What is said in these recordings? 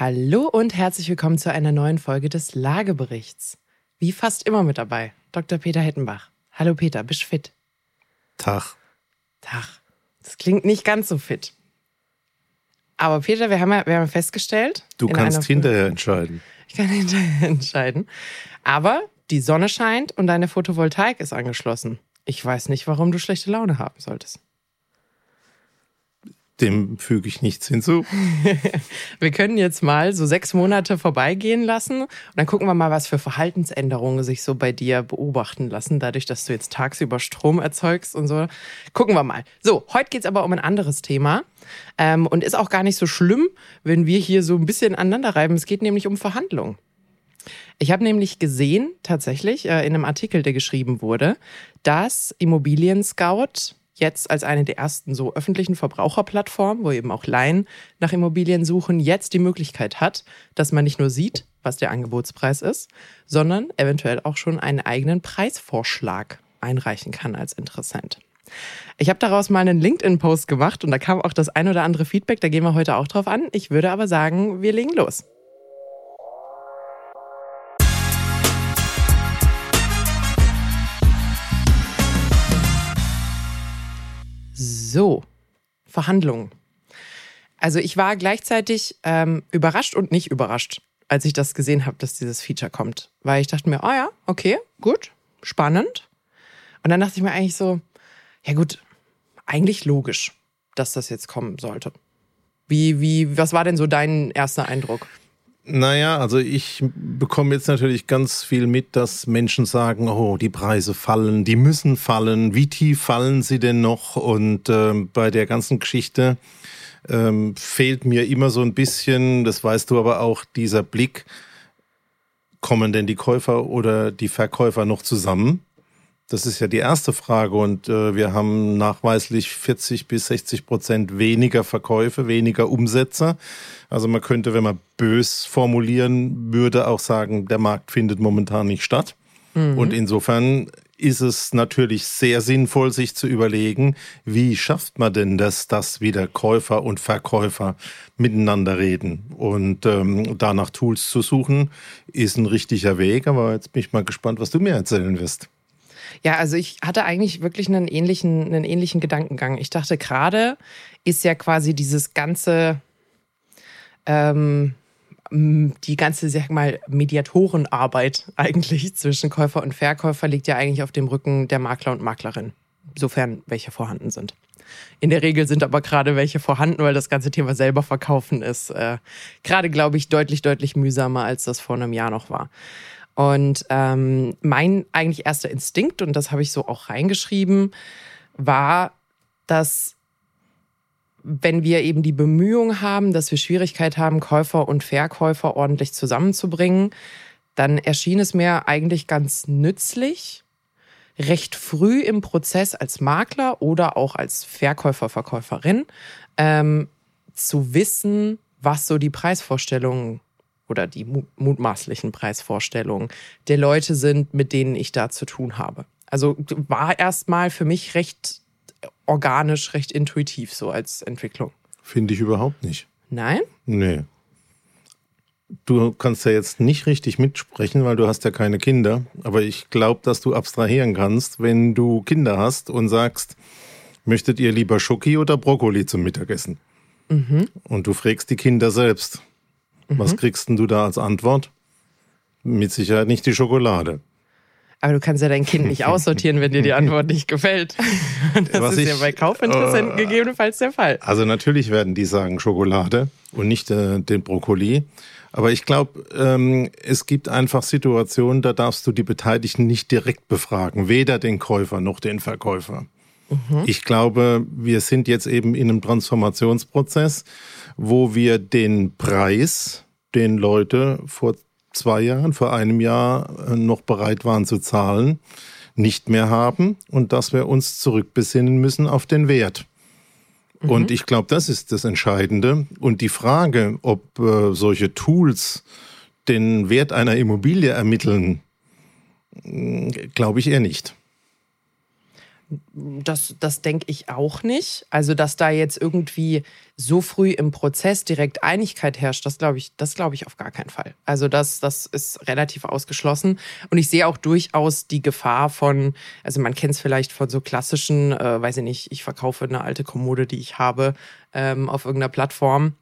Hallo und herzlich willkommen zu einer neuen Folge des Lageberichts. Wie fast immer mit dabei, Dr. Peter Hettenbach. Hallo Peter, bist du fit? Tag. Tag. Das klingt nicht ganz so fit. Aber Peter, wir haben ja, wir haben festgestellt. Du kannst hinterher entscheiden. Ich kann hinterher entscheiden. Aber die Sonne scheint und deine Photovoltaik ist angeschlossen. Ich weiß nicht, warum du schlechte Laune haben solltest. Dem füge ich nichts hinzu. wir können jetzt mal so sechs Monate vorbeigehen lassen und dann gucken wir mal, was für Verhaltensänderungen sich so bei dir beobachten lassen, dadurch, dass du jetzt tagsüber Strom erzeugst und so. Gucken wir mal. So, heute geht es aber um ein anderes Thema ähm, und ist auch gar nicht so schlimm, wenn wir hier so ein bisschen aneinander reiben. Es geht nämlich um Verhandlungen. Ich habe nämlich gesehen, tatsächlich, äh, in einem Artikel, der geschrieben wurde, dass Immobilien Scout jetzt als eine der ersten so öffentlichen Verbraucherplattformen, wo eben auch Laien nach Immobilien suchen, jetzt die Möglichkeit hat, dass man nicht nur sieht, was der Angebotspreis ist, sondern eventuell auch schon einen eigenen Preisvorschlag einreichen kann als Interessent. Ich habe daraus mal einen LinkedIn-Post gemacht und da kam auch das ein oder andere Feedback, da gehen wir heute auch drauf an. Ich würde aber sagen, wir legen los. So, Verhandlungen. Also ich war gleichzeitig ähm, überrascht und nicht überrascht, als ich das gesehen habe, dass dieses Feature kommt. Weil ich dachte mir, oh ja, okay, gut, spannend. Und dann dachte ich mir eigentlich so, ja gut, eigentlich logisch, dass das jetzt kommen sollte. Wie, wie, was war denn so dein erster Eindruck? Naja, also ich bekomme jetzt natürlich ganz viel mit, dass Menschen sagen, oh, die Preise fallen, die müssen fallen, wie tief fallen sie denn noch? Und ähm, bei der ganzen Geschichte ähm, fehlt mir immer so ein bisschen, das weißt du aber auch, dieser Blick, kommen denn die Käufer oder die Verkäufer noch zusammen? Das ist ja die erste Frage und äh, wir haben nachweislich 40 bis 60 Prozent weniger Verkäufe, weniger Umsätze. Also man könnte, wenn man bös formulieren würde, auch sagen, der Markt findet momentan nicht statt. Mhm. Und insofern ist es natürlich sehr sinnvoll, sich zu überlegen, wie schafft man denn das, dass wieder Käufer und Verkäufer miteinander reden. Und ähm, danach Tools zu suchen, ist ein richtiger Weg. Aber jetzt bin ich mal gespannt, was du mir erzählen wirst. Ja, also ich hatte eigentlich wirklich einen ähnlichen, einen ähnlichen Gedankengang. Ich dachte, gerade ist ja quasi dieses ganze, ähm, die ganze, sag mal, Mediatorenarbeit eigentlich zwischen Käufer und Verkäufer liegt ja eigentlich auf dem Rücken der Makler und Maklerin, sofern welche vorhanden sind. In der Regel sind aber gerade welche vorhanden, weil das ganze Thema selber verkaufen ist. Äh, gerade, glaube ich, deutlich, deutlich mühsamer, als das vor einem Jahr noch war. Und ähm, mein eigentlich erster Instinkt, und das habe ich so auch reingeschrieben, war, dass wenn wir eben die Bemühung haben, dass wir Schwierigkeit haben, Käufer und Verkäufer ordentlich zusammenzubringen, dann erschien es mir eigentlich ganz nützlich, recht früh im Prozess als Makler oder auch als Verkäufer, Verkäuferin ähm, zu wissen, was so die Preisvorstellungen oder die mutmaßlichen Preisvorstellungen der Leute sind, mit denen ich da zu tun habe. Also war erstmal für mich recht organisch, recht intuitiv so als Entwicklung. Finde ich überhaupt nicht. Nein? Nee. Du kannst ja jetzt nicht richtig mitsprechen, weil du hast ja keine Kinder. Aber ich glaube, dass du abstrahieren kannst, wenn du Kinder hast und sagst, möchtet ihr lieber Schoki oder Brokkoli zum Mittagessen? Mhm. Und du fragst die Kinder selbst. Mhm. Was kriegst denn du da als Antwort? Mit Sicherheit nicht die Schokolade. Aber du kannst ja dein Kind nicht aussortieren, wenn dir die Antwort nicht gefällt. Das Was ist ich, ja bei Kaufinteressenten äh, gegebenenfalls der Fall. Also natürlich werden die sagen Schokolade und nicht äh, den Brokkoli. Aber ich glaube, ähm, es gibt einfach Situationen, da darfst du die Beteiligten nicht direkt befragen, weder den Käufer noch den Verkäufer. Mhm. Ich glaube, wir sind jetzt eben in einem Transformationsprozess, wo wir den Preis, den Leute vor zwei Jahren, vor einem Jahr äh, noch bereit waren zu zahlen, nicht mehr haben und dass wir uns zurückbesinnen müssen auf den Wert. Mhm. Und ich glaube, das ist das Entscheidende. Und die Frage, ob äh, solche Tools den Wert einer Immobilie ermitteln, glaube ich eher nicht. Das, das denke ich auch nicht. Also, dass da jetzt irgendwie so früh im Prozess direkt Einigkeit herrscht, das glaube ich, das ich auf gar keinen Fall. Also, das, das ist relativ ausgeschlossen. Und ich sehe auch durchaus die Gefahr von, also man kennt es vielleicht von so klassischen, äh, weiß ich nicht, ich verkaufe eine alte Kommode, die ich habe, ähm, auf irgendeiner Plattform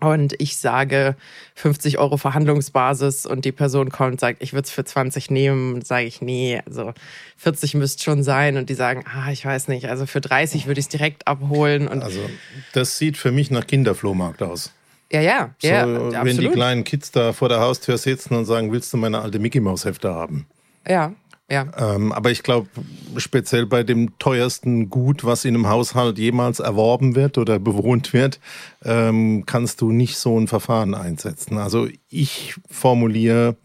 und ich sage 50 Euro Verhandlungsbasis und die Person kommt und sagt, ich würde es für 20 nehmen, sage ich, nee, also 40 müsste schon sein und die sagen, ah, ich weiß nicht, also für 30 würde ich es direkt abholen. Und also das sieht für mich nach Kinderflohmarkt aus. Ja, ja, so, ja. Wenn absolut. die kleinen Kids da vor der Haustür sitzen und sagen, willst du meine alte Mickey Maus Hefte haben? Ja, ja. Ähm, aber ich glaube, speziell bei dem teuersten Gut, was in einem Haushalt jemals erworben wird oder bewohnt wird, ähm, kannst du nicht so ein Verfahren einsetzen. Also ich formuliere,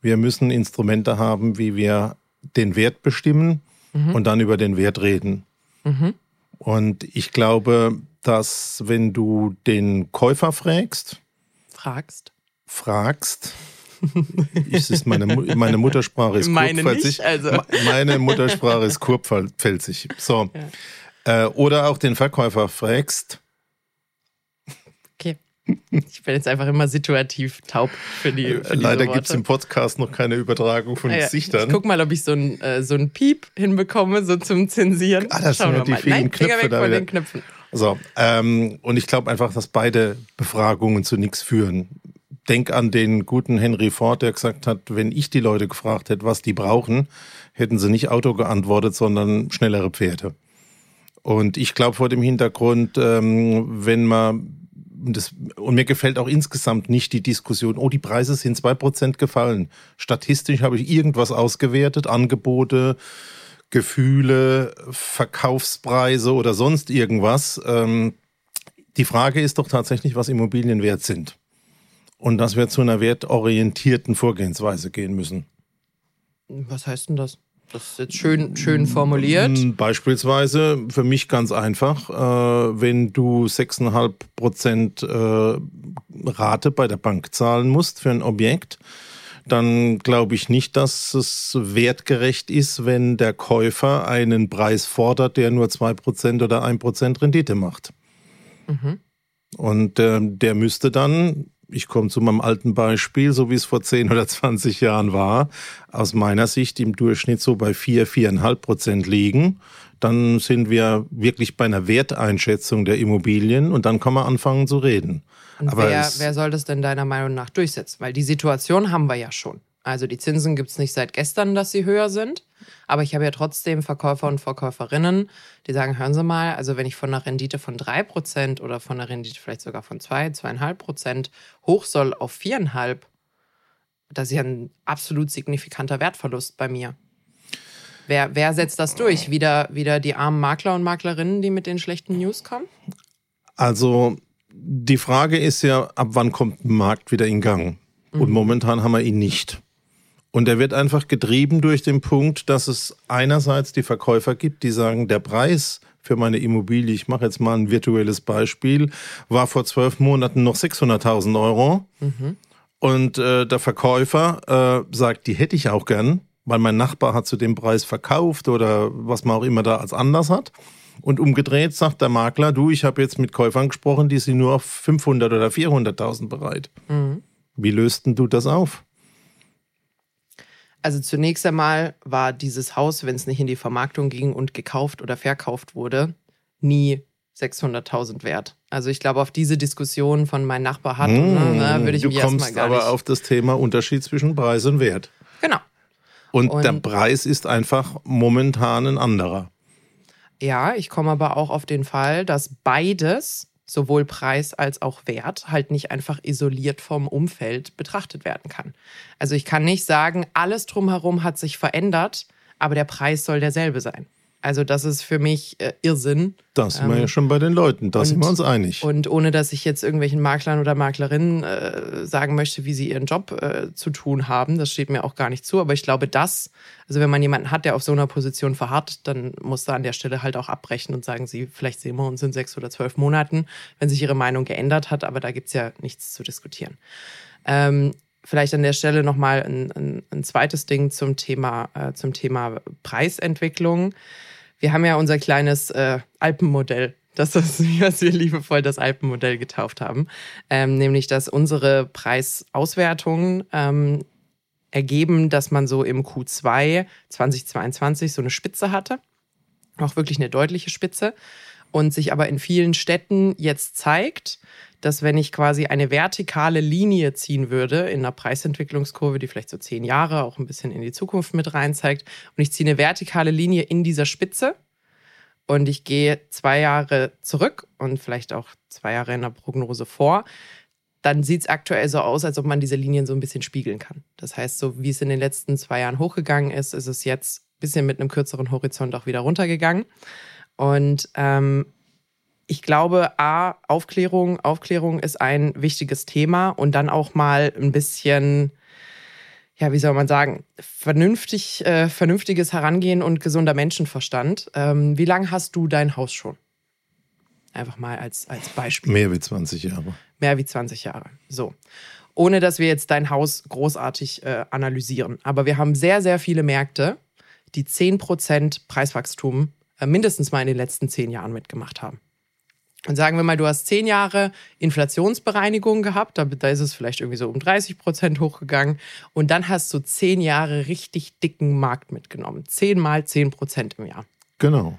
wir müssen Instrumente haben, wie wir den Wert bestimmen mhm. und dann über den Wert reden. Mhm. Und ich glaube, dass wenn du den Käufer fragst, fragst, fragst, ist meine, meine Muttersprache ist meine kurpfälzig. Nicht, also. Meine Muttersprache ist kurpfälzig. So. Ja. Äh, oder auch den Verkäufer fragst. Okay. Ich bin jetzt einfach immer situativ taub für die. Für Leider gibt es im Podcast noch keine Übertragung von ja, Gesichtern. Ich guck mal, ob ich so ein, äh, so ein Piep hinbekomme, so zum Zensieren. Ah, das Schauen sind ja die mal. vielen Nein, Knöpfe weg da von den Knöpfen. So, ähm, und ich glaube einfach, dass beide Befragungen zu nichts führen denk an den guten Henry Ford, der gesagt hat, wenn ich die Leute gefragt hätte, was die brauchen, hätten sie nicht Auto geantwortet, sondern schnellere Pferde. Und ich glaube vor dem Hintergrund, ähm, wenn man das, und mir gefällt auch insgesamt nicht die Diskussion, oh, die Preise sind zwei Prozent gefallen. Statistisch habe ich irgendwas ausgewertet, Angebote, Gefühle, Verkaufspreise oder sonst irgendwas. Ähm, die Frage ist doch tatsächlich, was Immobilien wert sind und dass wir zu einer wertorientierten Vorgehensweise gehen müssen. Was heißt denn das? Das ist jetzt schön, schön formuliert. Beispielsweise für mich ganz einfach, äh, wenn du 6,5 Prozent äh, Rate bei der Bank zahlen musst für ein Objekt, dann glaube ich nicht, dass es wertgerecht ist, wenn der Käufer einen Preis fordert, der nur 2% oder 1% Rendite macht. Mhm. Und äh, der müsste dann ich komme zu meinem alten Beispiel, so wie es vor 10 oder 20 Jahren war, aus meiner Sicht im Durchschnitt so bei 4, 4,5 Prozent liegen. Dann sind wir wirklich bei einer Werteinschätzung der Immobilien und dann kann man anfangen zu reden. Und Aber wer, wer soll das denn deiner Meinung nach durchsetzen? Weil die Situation haben wir ja schon. Also die Zinsen gibt es nicht seit gestern, dass sie höher sind. Aber ich habe ja trotzdem Verkäufer und Verkäuferinnen, die sagen, hören Sie mal, also wenn ich von einer Rendite von 3% oder von einer Rendite vielleicht sogar von 2, 2,5% hoch soll auf 4,5, das ist ja ein absolut signifikanter Wertverlust bei mir. Wer, wer setzt das durch? Wieder, wieder die armen Makler und Maklerinnen, die mit den schlechten News kommen? Also die Frage ist ja, ab wann kommt ein Markt wieder in Gang? Mhm. Und momentan haben wir ihn nicht. Und er wird einfach getrieben durch den Punkt, dass es einerseits die Verkäufer gibt, die sagen, der Preis für meine Immobilie, ich mache jetzt mal ein virtuelles Beispiel, war vor zwölf Monaten noch 600.000 Euro. Mhm. Und äh, der Verkäufer äh, sagt, die hätte ich auch gern, weil mein Nachbar hat zu dem Preis verkauft oder was man auch immer da als anders hat. Und umgedreht sagt der Makler, du, ich habe jetzt mit Käufern gesprochen, die sind nur auf 500 oder 400.000 bereit. Mhm. Wie lösten du das auf? Also zunächst einmal war dieses Haus, wenn es nicht in die Vermarktung ging und gekauft oder verkauft wurde, nie 600.000 wert. Also ich glaube, auf diese Diskussion von mein Nachbar hat, mmh, ne, würde ich du mich erstmal gar nicht... aber auf das Thema Unterschied zwischen Preis und Wert. Genau. Und, und der Preis ist einfach momentan ein anderer. Ja, ich komme aber auch auf den Fall, dass beides sowohl Preis als auch Wert halt nicht einfach isoliert vom Umfeld betrachtet werden kann. Also ich kann nicht sagen, alles drumherum hat sich verändert, aber der Preis soll derselbe sein. Also das ist für mich äh, Irrsinn. Da sind ähm, wir ja schon bei den Leuten, da sind wir uns einig. Und ohne dass ich jetzt irgendwelchen Maklern oder Maklerinnen äh, sagen möchte, wie sie ihren Job äh, zu tun haben, das steht mir auch gar nicht zu. Aber ich glaube, das, also wenn man jemanden hat, der auf so einer Position verharrt, dann muss da an der Stelle halt auch abbrechen und sagen, sie, vielleicht sehen wir uns in sechs oder zwölf Monaten, wenn sich ihre Meinung geändert hat, aber da gibt's ja nichts zu diskutieren. Ähm, vielleicht an der Stelle nochmal ein, ein, ein zweites Ding zum Thema, äh, zum Thema Preisentwicklung wir haben ja unser kleines äh, Alpenmodell. Das ist, was wir liebevoll das Alpenmodell getauft haben. Ähm, nämlich, dass unsere Preisauswertungen ähm, ergeben, dass man so im Q2 2022 so eine Spitze hatte. Auch wirklich eine deutliche Spitze. Und sich aber in vielen Städten jetzt zeigt, dass wenn ich quasi eine vertikale Linie ziehen würde in einer Preisentwicklungskurve, die vielleicht so zehn Jahre auch ein bisschen in die Zukunft mit rein zeigt, und ich ziehe eine vertikale Linie in dieser Spitze und ich gehe zwei Jahre zurück und vielleicht auch zwei Jahre in der Prognose vor, dann sieht es aktuell so aus, als ob man diese Linien so ein bisschen spiegeln kann. Das heißt, so wie es in den letzten zwei Jahren hochgegangen ist, ist es jetzt ein bisschen mit einem kürzeren Horizont auch wieder runtergegangen. Und ähm, ich glaube, A, Aufklärung, Aufklärung ist ein wichtiges Thema und dann auch mal ein bisschen, ja, wie soll man sagen, vernünftig, äh, vernünftiges Herangehen und gesunder Menschenverstand. Ähm, wie lange hast du dein Haus schon? Einfach mal als, als Beispiel. Mehr wie 20 Jahre. Mehr wie 20 Jahre. So. Ohne dass wir jetzt dein Haus großartig äh, analysieren. Aber wir haben sehr, sehr viele Märkte, die 10% Preiswachstum äh, mindestens mal in den letzten zehn Jahren mitgemacht haben. Und sagen wir mal, du hast zehn Jahre Inflationsbereinigung gehabt, da, da ist es vielleicht irgendwie so um 30 Prozent hochgegangen. Und dann hast du zehn Jahre richtig dicken Markt mitgenommen. Zehn mal zehn Prozent im Jahr. Genau.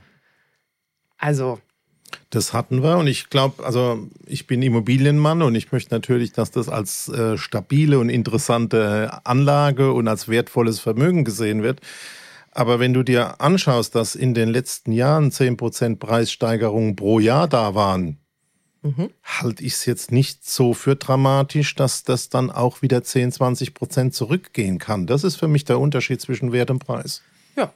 Also. Das hatten wir und ich glaube, also ich bin Immobilienmann und ich möchte natürlich, dass das als äh, stabile und interessante Anlage und als wertvolles Vermögen gesehen wird. Aber wenn du dir anschaust, dass in den letzten Jahren 10% Preissteigerungen pro Jahr da waren, mhm. halte ich es jetzt nicht so für dramatisch, dass das dann auch wieder 10, 20% zurückgehen kann. Das ist für mich der Unterschied zwischen Wert und Preis. Ja.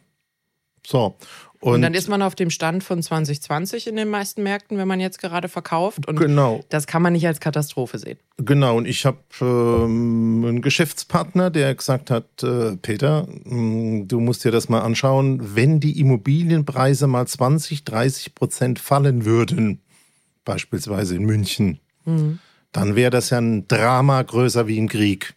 So. Und, und, dann ist man auf dem Stand von 2020 in den meisten Märkten, wenn man jetzt gerade verkauft. Und genau. das kann man nicht als Katastrophe sehen. Genau, und ich habe ähm, einen Geschäftspartner, der gesagt hat, äh, Peter, mh, hm, du musst dir das mal anschauen, wenn die Immobilienpreise mal 20, 30 Prozent fallen würden, beispielsweise in München, mhm. dann wäre das ja ein Drama größer wie ein Krieg.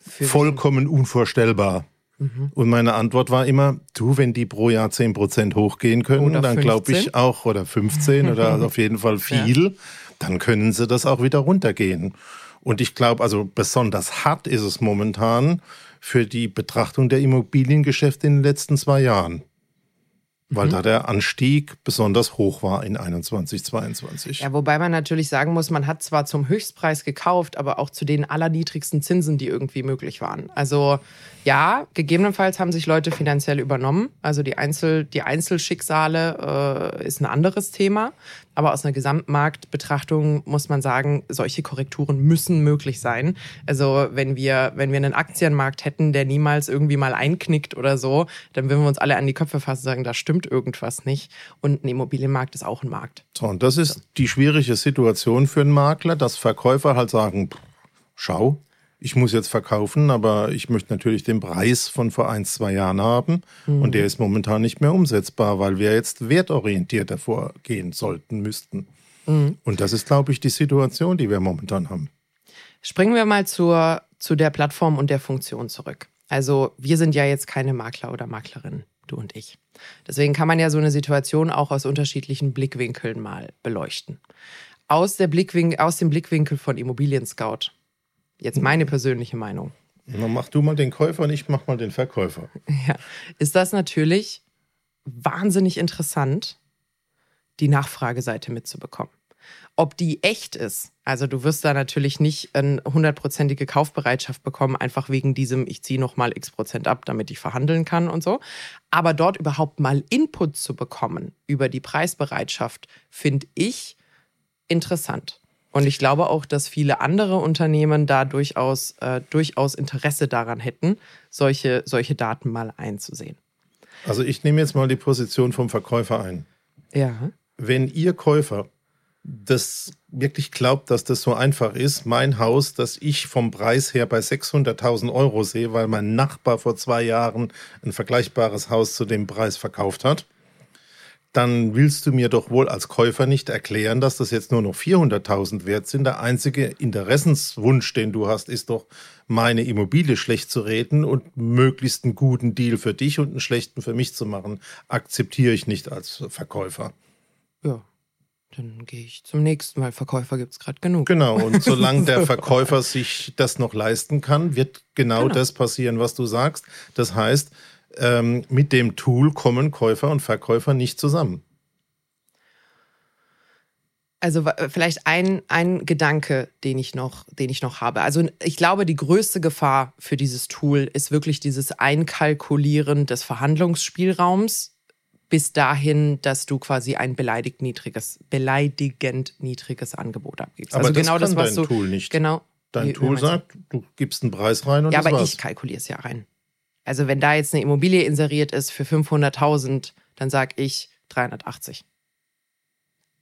Für Vollkommen unvorstellbar. Mhm. Und meine Antwort war immer, du, wenn die pro Jahr 10% hochgehen können, oder dann glaube ich auch, oder 15 oder auf jeden Fall viel, ja. dann können sie das auch wieder runtergehen. Und ich glaube, also besonders hart ist es momentan für die Betrachtung der Immobiliengeschäfte in den letzten zwei Jahren weil mhm. da der Anstieg besonders hoch war in 21, 22. Ja, wobei man natürlich sagen muss, man hat zwar zum Höchstpreis gekauft, aber auch zu den allerniedrigsten Zinsen, die irgendwie möglich waren. Also ja, gegebenenfalls haben sich Leute finanziell übernommen. Also die, Einzel, die Einzelschicksale äh, ist ein anderes Thema. Aber aus einer Gesamtmarktbetrachtung muss man sagen, solche Korrekturen müssen möglich sein. Also wenn wir, wenn wir einen Aktienmarkt hätten, der niemals irgendwie mal einknickt oder so, dann würden wir uns alle an die Köpfe fassen und sagen, da stimmt irgendwas nicht. Und ein Immobilienmarkt ist auch ein Markt. So, und das ist die schwierige Situation für einen Makler, dass Verkäufer halt sagen, schau, ich muss jetzt verkaufen, aber ich möchte natürlich den Preis von vor ein, zwei Jahren haben. Mhm. Und der ist momentan nicht mehr umsetzbar, weil wir jetzt wertorientierter vorgehen sollten, müssten. Mhm. Und das ist, glaube ich, die Situation, die wir momentan haben. Springen wir mal zur, zu der Plattform und der Funktion zurück. Also wir sind ja jetzt keine Makler oder Maklerin, du und ich. Deswegen kann man ja so eine Situation auch aus unterschiedlichen Blickwinkeln mal beleuchten. Aus, der Blickwin aus dem Blickwinkel von Immobilien Scout Jetzt meine persönliche Meinung. Na, mach du mal den Käufer und ich mach mal den Verkäufer. Ja, ist das natürlich wahnsinnig interessant, die Nachfrageseite mitzubekommen. Ob die echt ist, also du wirst da natürlich nicht eine hundertprozentige Kaufbereitschaft bekommen, einfach wegen diesem, ich ziehe nochmal x Prozent ab, damit ich verhandeln kann und so. Aber dort überhaupt mal Input zu bekommen über die Preisbereitschaft, finde ich interessant. Und ich glaube auch, dass viele andere Unternehmen da durchaus, äh, durchaus Interesse daran hätten, solche, solche Daten mal einzusehen. Also ich nehme jetzt mal die Position vom Verkäufer ein. Ja. Wenn Ihr Käufer das wirklich glaubt, dass das so einfach ist, mein Haus, das ich vom Preis her bei 600.000 Euro sehe, weil mein Nachbar vor zwei Jahren ein vergleichbares Haus zu dem Preis verkauft hat, dann willst du mir doch wohl als Käufer nicht erklären, dass das jetzt nur noch 400.000 wert sind. Der einzige Interessenswunsch, den du hast, ist doch, meine Immobilie schlecht zu reden und möglichst einen guten Deal für dich und einen schlechten für mich zu machen. Akzeptiere ich nicht als Verkäufer. Ja, dann gehe ich zum nächsten, weil Verkäufer gibt es gerade genug. Genau, und solange der Verkäufer sich das noch leisten kann, wird genau, genau. das passieren, was du sagst. Das heißt, ähm, mit dem Tool kommen Käufer und Verkäufer nicht zusammen. Also vielleicht ein, ein Gedanke, den ich, noch, den ich noch habe. Also ich glaube, die größte Gefahr für dieses Tool ist wirklich dieses Einkalkulieren des Verhandlungsspielraums bis dahin, dass du quasi ein beleidigt niedriges, beleidigend niedriges Angebot abgibst. Aber also das genau kann das, was dein du, Tool nicht. Genau. Dein wie, Tool sagt, du gibst einen Preis rein und Ja, aber war's. ich kalkuliere es ja rein. Also wenn da jetzt eine Immobilie inseriert ist für 500.000, dann sage ich 380.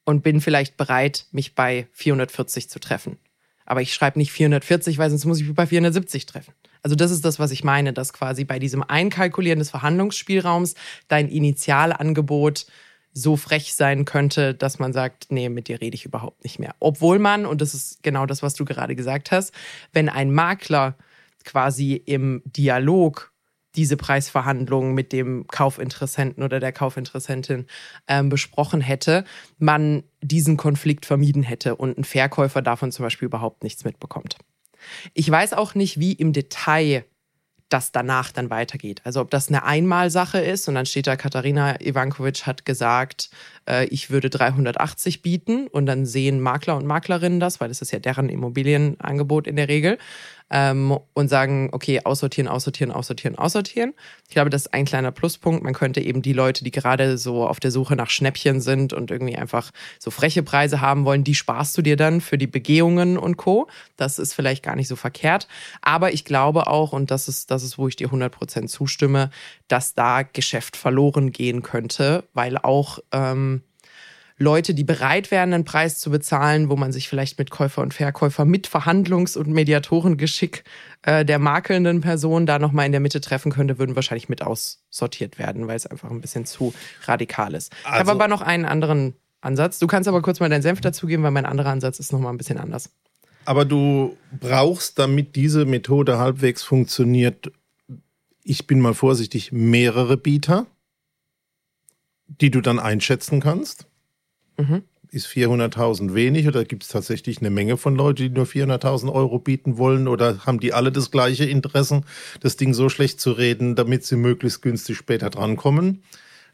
Und bin vielleicht bereit, mich bei 440 zu treffen. Aber ich schreibe nicht 440, weil sonst muss ich mich bei 470 treffen. Also das ist das, was ich meine, dass quasi bei diesem Einkalkulieren des Verhandlungsspielraums dein Initialangebot so frech sein könnte, dass man sagt, nee, mit dir rede ich überhaupt nicht mehr. Obwohl man, und das ist genau das, was du gerade gesagt hast, wenn ein Makler quasi im Dialog diese Preisverhandlungen mit dem Kaufinteressenten oder der Kaufinteressentin ähm, besprochen hätte, man diesen Konflikt vermieden hätte und ein Verkäufer davon zum Beispiel überhaupt nichts mitbekommt. Ich weiß auch nicht, wie im Detail das danach dann weitergeht. Also ob das eine Einmalsache ist und dann steht da, Katharina Ivankovic hat gesagt, äh, ich würde 380 bieten und dann sehen Makler und Maklerinnen das, weil das ist ja deren Immobilienangebot in der Regel ähm, und sagen, okay, aussortieren, aussortieren, aussortieren, aussortieren. Ich glaube, das ist ein kleiner Pluspunkt. Man könnte eben die Leute, die gerade so auf der Suche nach Schnäppchen sind und irgendwie einfach so freche Preise haben wollen, die sparst du dir dann für die Begehungen und Co. Das ist vielleicht gar nicht so verkehrt. Aber ich glaube auch, und das ist, das ist, wo ich dir 100% zustimme, dass da Geschäft verloren gehen könnte, weil auch ähm, Leute, die bereit wären, einen Preis zu bezahlen, wo man sich vielleicht mit Käufer und Verkäufer mit Verhandlungs- und Mediatorengeschick äh, der makelnden Person da nochmal in der Mitte treffen könnte, würden wahrscheinlich mit aussortiert werden, weil es einfach ein bisschen zu radikal ist. Also, ich habe aber noch einen anderen Ansatz. Du kannst aber kurz mal deinen Senf dazugeben, weil mein anderer Ansatz ist nochmal ein bisschen anders. Aber du brauchst, damit diese Methode halbwegs funktioniert, ich bin mal vorsichtig, mehrere Bieter, die du dann einschätzen kannst. Mhm. Ist 400.000 wenig oder gibt es tatsächlich eine Menge von Leuten, die nur 400.000 Euro bieten wollen oder haben die alle das gleiche Interesse, das Ding so schlecht zu reden, damit sie möglichst günstig später drankommen?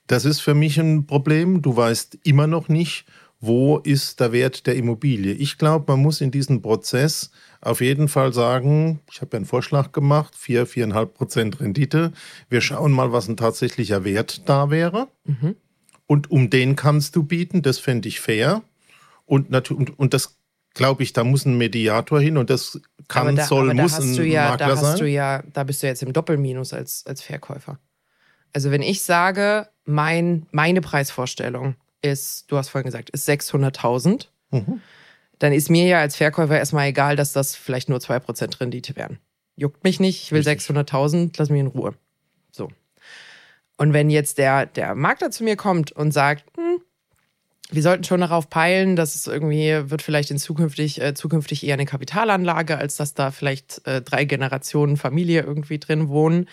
Das ist für mich ein Problem. Du weißt immer noch nicht, wo ist der Wert der Immobilie. Ich glaube, man muss in diesem Prozess auf jeden Fall sagen, ich habe ja einen Vorschlag gemacht, 4, 4,5 Prozent Rendite. Wir schauen mal, was ein tatsächlicher Wert da wäre. Mhm. Und um den kannst du bieten, das fände ich fair. Und, und, und das glaube ich, da muss ein Mediator hin und das kann, da, soll, muss ein ja, Makler da sein. Du ja, da bist du jetzt im Doppelminus als, als Verkäufer. Also wenn ich sage, mein, meine Preisvorstellung ist, du hast vorhin gesagt, ist 600.000, mhm. dann ist mir ja als Verkäufer erstmal egal, dass das vielleicht nur 2% Rendite wären. Juckt mich nicht, ich will 600.000, lass mich in Ruhe. Und wenn jetzt der, der Makler zu mir kommt und sagt, hm, wir sollten schon darauf peilen, dass es irgendwie wird vielleicht in zukünftig, äh, zukünftig eher eine Kapitalanlage, als dass da vielleicht äh, drei Generationen Familie irgendwie drin wohnen.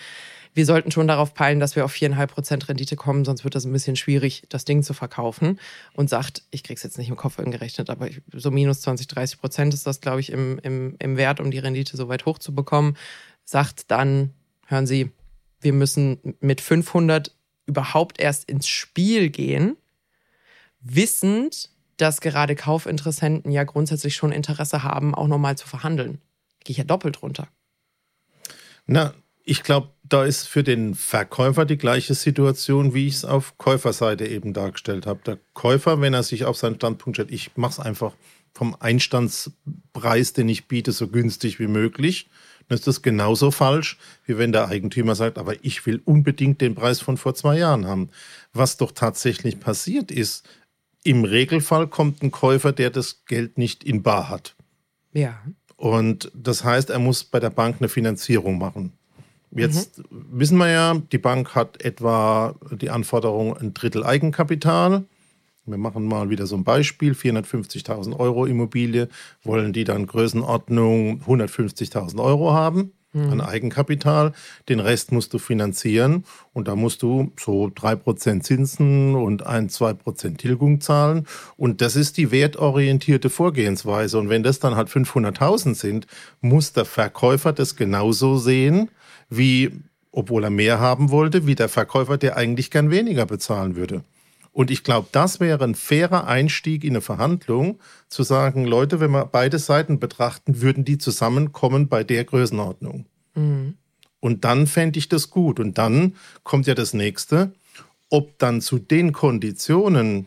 Wir sollten schon darauf peilen, dass wir auf viereinhalb Prozent Rendite kommen, sonst wird das ein bisschen schwierig, das Ding zu verkaufen. Und sagt, ich krieg's jetzt nicht im Kopf gerechnet, aber so minus 20, 30 Prozent ist das, glaube ich, im, im, im Wert, um die Rendite so weit hoch zu bekommen. Sagt dann, hören Sie, wir müssen mit 500 überhaupt erst ins Spiel gehen, wissend, dass gerade Kaufinteressenten ja grundsätzlich schon Interesse haben, auch nochmal zu verhandeln. Gehe ich ja doppelt runter. Na, ich glaube, da ist für den Verkäufer die gleiche Situation, wie ich es auf Käuferseite eben dargestellt habe. Der Käufer, wenn er sich auf seinen Standpunkt stellt, ich mache es einfach vom Einstandspreis, den ich biete, so günstig wie möglich, dann ist das genauso falsch, wie wenn der Eigentümer sagt, aber ich will unbedingt den Preis von vor zwei Jahren haben. Was doch tatsächlich passiert ist, im Regelfall kommt ein Käufer, der das Geld nicht in Bar hat. Ja. Und das heißt, er muss bei der Bank eine Finanzierung machen. Jetzt mhm. wissen wir ja, die Bank hat etwa die Anforderung ein Drittel Eigenkapital. Wir machen mal wieder so ein Beispiel, 450.000 Euro Immobilie, wollen die dann Größenordnung 150.000 Euro haben mhm. an Eigenkapital. Den Rest musst du finanzieren und da musst du so 3% Zinsen und 1, 2% Tilgung zahlen. Und das ist die wertorientierte Vorgehensweise. Und wenn das dann halt 500.000 sind, muss der Verkäufer das genauso sehen, wie, obwohl er mehr haben wollte, wie der Verkäufer, der eigentlich gern weniger bezahlen würde. Und ich glaube, das wäre ein fairer Einstieg in eine Verhandlung, zu sagen, Leute, wenn wir beide Seiten betrachten, würden die zusammenkommen bei der Größenordnung. Mhm. Und dann fände ich das gut. Und dann kommt ja das nächste, ob dann zu den Konditionen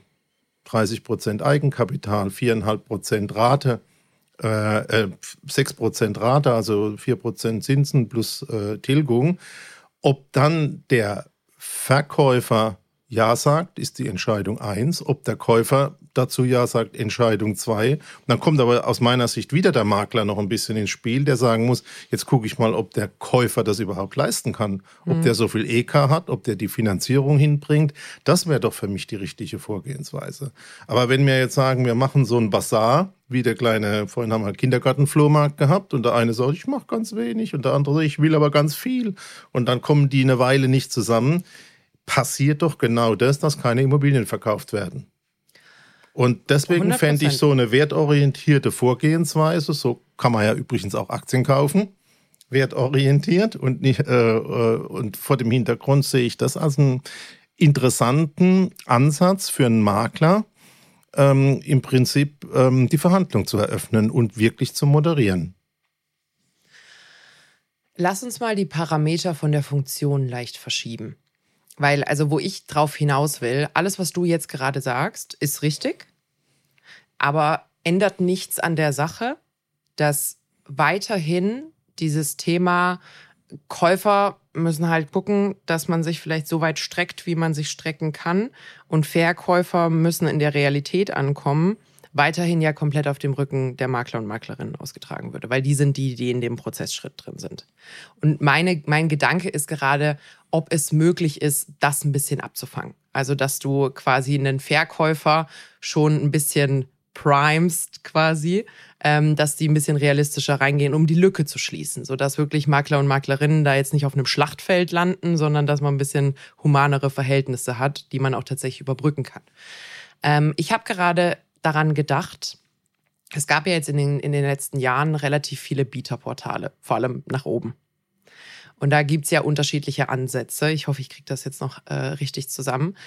30 Prozent Eigenkapital, 4,5 Prozent Rate, äh, 6 äh, Prozent Rate, also 4 Prozent Zinsen plus äh, Tilgung, ob dann der Verkäufer ja sagt, ist die Entscheidung eins. Ob der Käufer dazu Ja sagt, Entscheidung zwei. Und dann kommt aber aus meiner Sicht wieder der Makler noch ein bisschen ins Spiel, der sagen muss, jetzt gucke ich mal, ob der Käufer das überhaupt leisten kann. Ob mhm. der so viel EK hat, ob der die Finanzierung hinbringt. Das wäre doch für mich die richtige Vorgehensweise. Aber wenn wir jetzt sagen, wir machen so ein Bazar, wie der kleine, vorhin haben wir Kindergartenflohmarkt gehabt und der eine sagt, ich mache ganz wenig und der andere ich will aber ganz viel. Und dann kommen die eine Weile nicht zusammen passiert doch genau das, dass keine Immobilien verkauft werden. Und deswegen 100%. fände ich so eine wertorientierte Vorgehensweise, so kann man ja übrigens auch Aktien kaufen, wertorientiert und nicht äh, äh, und vor dem Hintergrund sehe ich das als einen interessanten Ansatz für einen Makler, ähm, im Prinzip ähm, die Verhandlung zu eröffnen und wirklich zu moderieren. Lass uns mal die Parameter von der Funktion leicht verschieben. Weil, also, wo ich drauf hinaus will, alles, was du jetzt gerade sagst, ist richtig, aber ändert nichts an der Sache, dass weiterhin dieses Thema Käufer müssen halt gucken, dass man sich vielleicht so weit streckt, wie man sich strecken kann. Und Verkäufer müssen in der Realität ankommen, weiterhin ja komplett auf dem Rücken der Makler und Maklerinnen ausgetragen würde, weil die sind die, die in dem Prozessschritt drin sind. Und meine, mein Gedanke ist gerade, ob es möglich ist, das ein bisschen abzufangen. Also, dass du quasi einen Verkäufer schon ein bisschen primest quasi, ähm, dass die ein bisschen realistischer reingehen, um die Lücke zu schließen, sodass wirklich Makler und Maklerinnen da jetzt nicht auf einem Schlachtfeld landen, sondern dass man ein bisschen humanere Verhältnisse hat, die man auch tatsächlich überbrücken kann. Ähm, ich habe gerade daran gedacht, es gab ja jetzt in den, in den letzten Jahren relativ viele Bieterportale, vor allem nach oben. Und da gibt's ja unterschiedliche Ansätze. Ich hoffe, ich kriege das jetzt noch äh, richtig zusammen.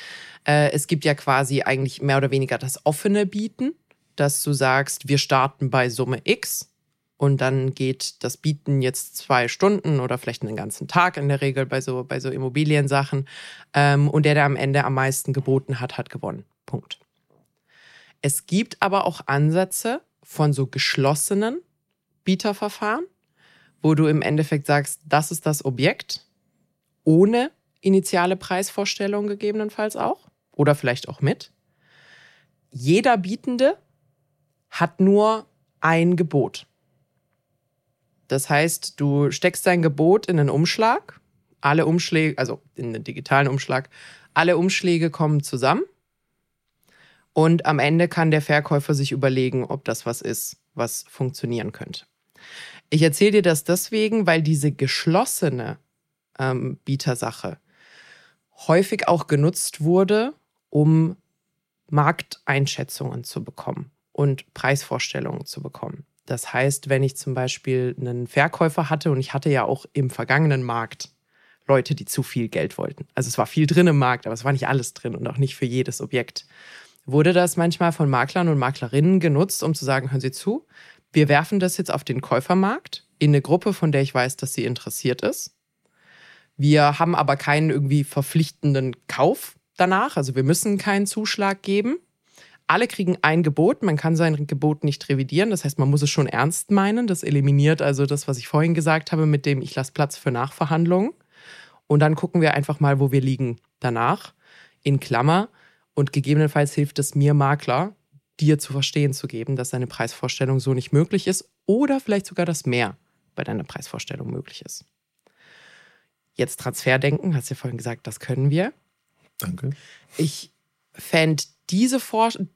Äh, es gibt ja quasi eigentlich mehr oder weniger das offene Bieten, dass du sagst, wir starten bei Summe X und dann geht das Bieten jetzt zwei Stunden oder vielleicht einen ganzen Tag in der Regel bei so, bei so Immobiliensachen. Ähm, und der, der am Ende am meisten geboten hat, hat gewonnen. Punkt. Es gibt aber auch Ansätze von so geschlossenen Bieterverfahren, wo du im Endeffekt sagst, das ist das Objekt, ohne initiale Preisvorstellung gegebenenfalls auch oder vielleicht auch mit. Jeder Bietende hat nur ein Gebot. Das heißt, du steckst dein Gebot in einen Umschlag, alle Umschläge, also in den digitalen Umschlag, alle Umschläge kommen zusammen und am Ende kann der Verkäufer sich überlegen, ob das was ist, was funktionieren könnte. Ich erzähle dir das deswegen, weil diese geschlossene ähm, Bietersache häufig auch genutzt wurde, um Markteinschätzungen zu bekommen und Preisvorstellungen zu bekommen. Das heißt, wenn ich zum Beispiel einen Verkäufer hatte, und ich hatte ja auch im vergangenen Markt Leute, die zu viel Geld wollten. Also es war viel drin im Markt, aber es war nicht alles drin und auch nicht für jedes Objekt wurde das manchmal von Maklern und Maklerinnen genutzt, um zu sagen, hören Sie zu, wir werfen das jetzt auf den Käufermarkt in eine Gruppe, von der ich weiß, dass sie interessiert ist. Wir haben aber keinen irgendwie verpflichtenden Kauf danach, also wir müssen keinen Zuschlag geben. Alle kriegen ein Gebot, man kann sein Gebot nicht revidieren, das heißt, man muss es schon ernst meinen. Das eliminiert also das, was ich vorhin gesagt habe, mit dem ich lasse Platz für Nachverhandlungen. Und dann gucken wir einfach mal, wo wir liegen danach. In Klammer, und gegebenenfalls hilft es mir, Makler, dir zu verstehen zu geben, dass deine Preisvorstellung so nicht möglich ist oder vielleicht sogar, dass mehr bei deiner Preisvorstellung möglich ist. jetzt Transferdenken, hast du ja vorhin gesagt, das können wir. Danke. Ich fände diese,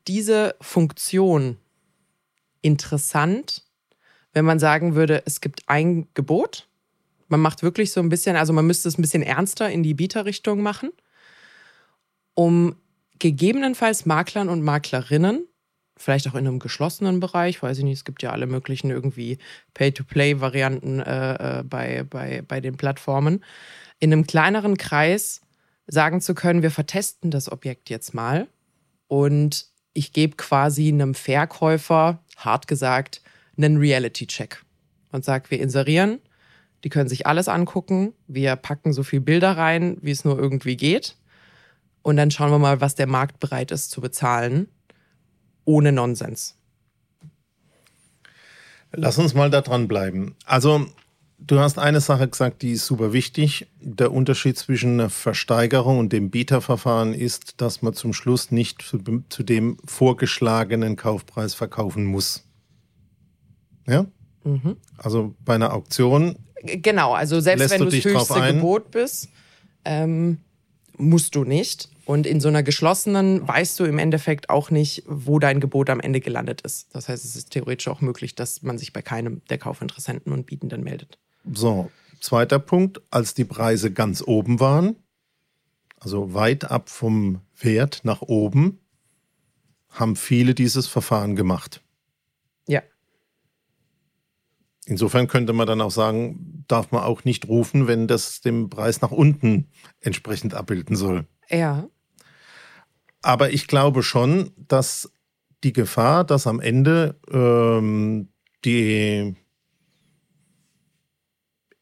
diese Funktion interessant, wenn man sagen würde, es gibt ein Gebot. Man macht wirklich so ein bisschen, also man müsste es ein bisschen ernster in die Bieterrichtung machen, um gegebenenfalls Maklern und Maklerinnen, vielleicht auch in einem geschlossenen Bereich, weiß ich nicht, es gibt ja alle möglichen irgendwie Pay-to-Play-Varianten äh, äh, bei, bei, bei den Plattformen, in einem kleineren Kreis sagen zu können, wir vertesten das Objekt jetzt mal und ich gebe quasi einem Verkäufer, hart gesagt, einen Reality-Check und sage, wir inserieren, die können sich alles angucken, wir packen so viel Bilder rein, wie es nur irgendwie geht und dann schauen wir mal, was der Markt bereit ist zu bezahlen, ohne Nonsens. Lass uns mal da dran bleiben. Also Du hast eine Sache gesagt, die ist super wichtig. Der Unterschied zwischen einer Versteigerung und dem Bieterverfahren ist, dass man zum Schluss nicht zu, zu dem vorgeschlagenen Kaufpreis verkaufen muss. Ja? Mhm. Also bei einer Auktion. Genau, also selbst wenn du das höchste Gebot bist, ähm, musst du nicht. Und in so einer geschlossenen weißt du im Endeffekt auch nicht, wo dein Gebot am Ende gelandet ist. Das heißt, es ist theoretisch auch möglich, dass man sich bei keinem der Kaufinteressenten und Bietenden meldet. So, zweiter Punkt, als die Preise ganz oben waren, also weit ab vom Wert nach oben, haben viele dieses Verfahren gemacht. Ja. Insofern könnte man dann auch sagen, darf man auch nicht rufen, wenn das dem Preis nach unten entsprechend abbilden soll. Ja. Aber ich glaube schon, dass die Gefahr, dass am Ende ähm, die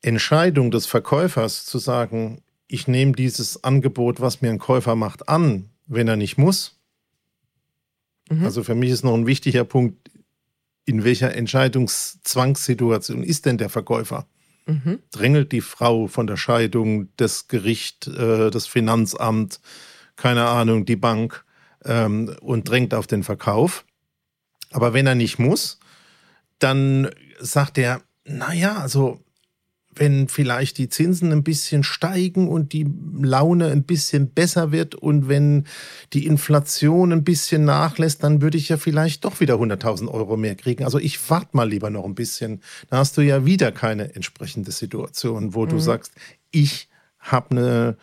Entscheidung des Verkäufers zu sagen, ich nehme dieses Angebot, was mir ein Käufer macht, an, wenn er nicht muss. Mhm. Also für mich ist noch ein wichtiger Punkt, in welcher Entscheidungszwangssituation ist denn der Verkäufer? Mhm. Drängelt die Frau von der Scheidung, das Gericht, äh, das Finanzamt, keine Ahnung, die Bank ähm, und drängt auf den Verkauf. Aber wenn er nicht muss, dann sagt er, naja, also wenn vielleicht die Zinsen ein bisschen steigen und die Laune ein bisschen besser wird und wenn die Inflation ein bisschen nachlässt, dann würde ich ja vielleicht doch wieder 100.000 Euro mehr kriegen. Also ich warte mal lieber noch ein bisschen. Da hast du ja wieder keine entsprechende Situation, wo mhm. du sagst, ich habe eine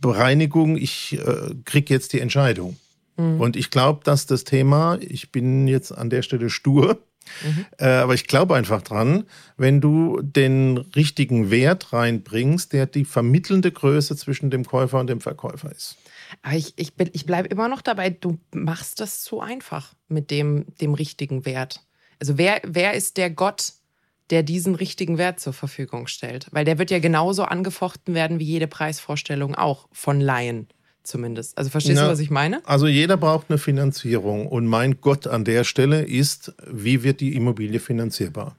Bereinigung, ich äh, kriege jetzt die Entscheidung. Mhm. Und ich glaube, dass das Thema, ich bin jetzt an der Stelle stur, Mhm. Äh, aber ich glaube einfach dran, wenn du den richtigen Wert reinbringst, der die vermittelnde Größe zwischen dem Käufer und dem Verkäufer ist. Aber ich, ich, ich bleibe immer noch dabei, du machst das zu einfach mit dem, dem richtigen Wert. Also wer, wer ist der Gott, der diesen richtigen Wert zur Verfügung stellt? Weil der wird ja genauso angefochten werden wie jede Preisvorstellung auch von Laien zumindest. Also verstehst Na, du, was ich meine? Also jeder braucht eine Finanzierung und mein Gott an der Stelle ist, wie wird die Immobilie finanzierbar?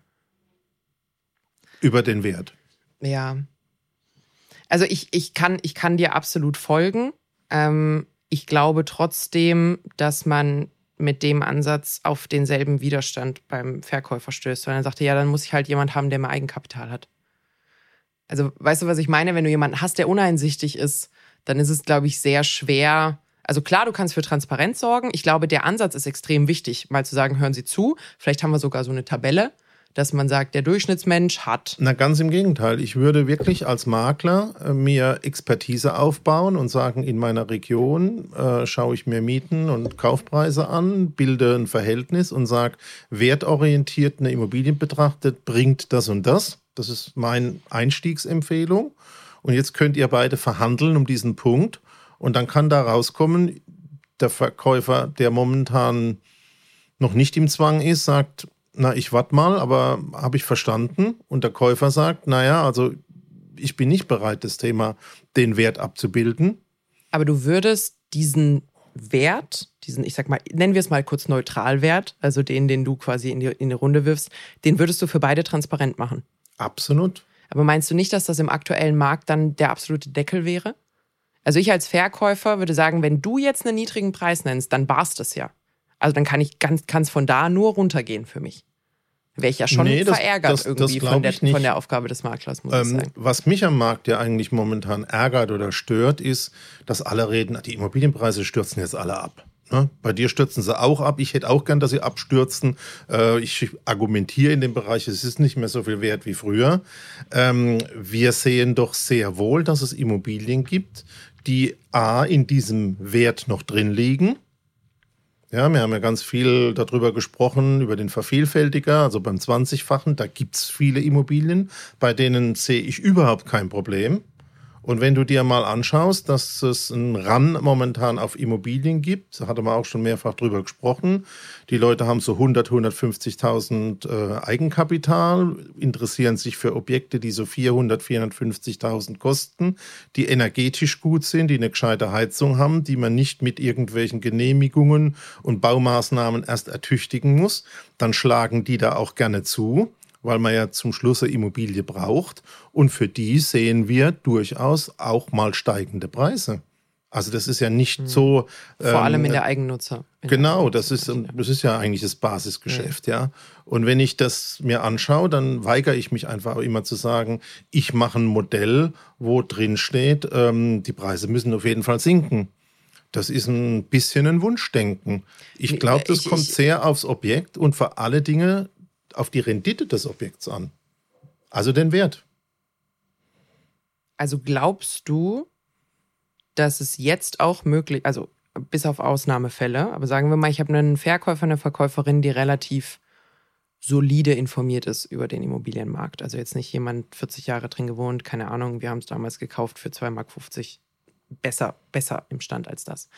Über den Wert. Ja. Also ich, ich, kann, ich kann dir absolut folgen. Ähm, ich glaube trotzdem, dass man mit dem Ansatz auf denselben Widerstand beim Verkäufer stößt, weil er sagte, ja, dann muss ich halt jemand haben, der mehr Eigenkapital hat. Also weißt du, was ich meine? Wenn du jemanden hast, der uneinsichtig ist, dann ist es, glaube ich, sehr schwer. Also klar, du kannst für Transparenz sorgen. Ich glaube, der Ansatz ist extrem wichtig, mal zu sagen, hören Sie zu. Vielleicht haben wir sogar so eine Tabelle, dass man sagt, der Durchschnittsmensch hat. Na, ganz im Gegenteil. Ich würde wirklich als Makler äh, mir Expertise aufbauen und sagen, in meiner Region äh, schaue ich mir Mieten und Kaufpreise an, bilde ein Verhältnis und sage, wertorientiert eine Immobilie betrachtet, bringt das und das. Das ist meine Einstiegsempfehlung. Und jetzt könnt ihr beide verhandeln um diesen Punkt. Und dann kann da rauskommen, der Verkäufer, der momentan noch nicht im Zwang ist, sagt, na, ich warte mal, aber habe ich verstanden. Und der Käufer sagt, naja, also ich bin nicht bereit, das Thema, den Wert abzubilden. Aber du würdest diesen Wert, diesen, ich sag mal, nennen wir es mal kurz Neutralwert, also den, den du quasi in die, in die Runde wirfst, den würdest du für beide transparent machen. Absolut. Aber meinst du nicht, dass das im aktuellen Markt dann der absolute Deckel wäre? Also ich als Verkäufer würde sagen, wenn du jetzt einen niedrigen Preis nennst, dann barst es ja. Also dann kann ich ganz, kann es von da nur runtergehen für mich. Wäre ich ja schon nee, das, verärgert das, irgendwie das von, der, von, der, Aufgabe des Maklers, muss ähm, ich sagen. Was mich am Markt ja eigentlich momentan ärgert oder stört, ist, dass alle reden, die Immobilienpreise stürzen jetzt alle ab. Ne? Bei dir stürzen sie auch ab. Ich hätte auch gern, dass sie abstürzen. Äh, ich argumentiere in dem Bereich, es ist nicht mehr so viel wert wie früher. Ähm, wir sehen doch sehr wohl, dass es Immobilien gibt, die A in diesem Wert noch drin liegen ja, wir haben ja ganz viel darüber gesprochen, über den Vervielfältiger, also beim 20-fachen. Da gibt es viele Immobilien, bei denen sehe ich überhaupt kein Problem. Und wenn du dir mal anschaust, dass es einen Run momentan auf Immobilien gibt, da hatte man auch schon mehrfach drüber gesprochen. Die Leute haben so 100, 150.000 äh, Eigenkapital, interessieren sich für Objekte, die so 400, 450.000 kosten, die energetisch gut sind, die eine gescheite Heizung haben, die man nicht mit irgendwelchen Genehmigungen und Baumaßnahmen erst ertüchtigen muss. Dann schlagen die da auch gerne zu weil man ja zum Schluss eine Immobilie braucht. Und für die sehen wir durchaus auch mal steigende Preise. Also das ist ja nicht mhm. so. Vor ähm, allem in der Eigennutzer. In genau, das ist, das ist ja eigentlich das Basisgeschäft, ja. ja. Und wenn ich das mir anschaue, dann weigere ich mich einfach immer zu sagen, ich mache ein Modell, wo drin steht, ähm, die Preise müssen auf jeden Fall sinken. Das ist ein bisschen ein Wunschdenken. Ich glaube, das ich, kommt ich, sehr aufs Objekt und vor alle Dinge auf die Rendite des Objekts an. Also den Wert. Also glaubst du, dass es jetzt auch möglich, also bis auf Ausnahmefälle, aber sagen wir mal, ich habe einen Verkäufer, eine Verkäuferin, die relativ solide informiert ist über den Immobilienmarkt. Also jetzt nicht jemand 40 Jahre drin gewohnt, keine Ahnung, wir haben es damals gekauft für 2,50 Mark. Besser, besser im Stand als das.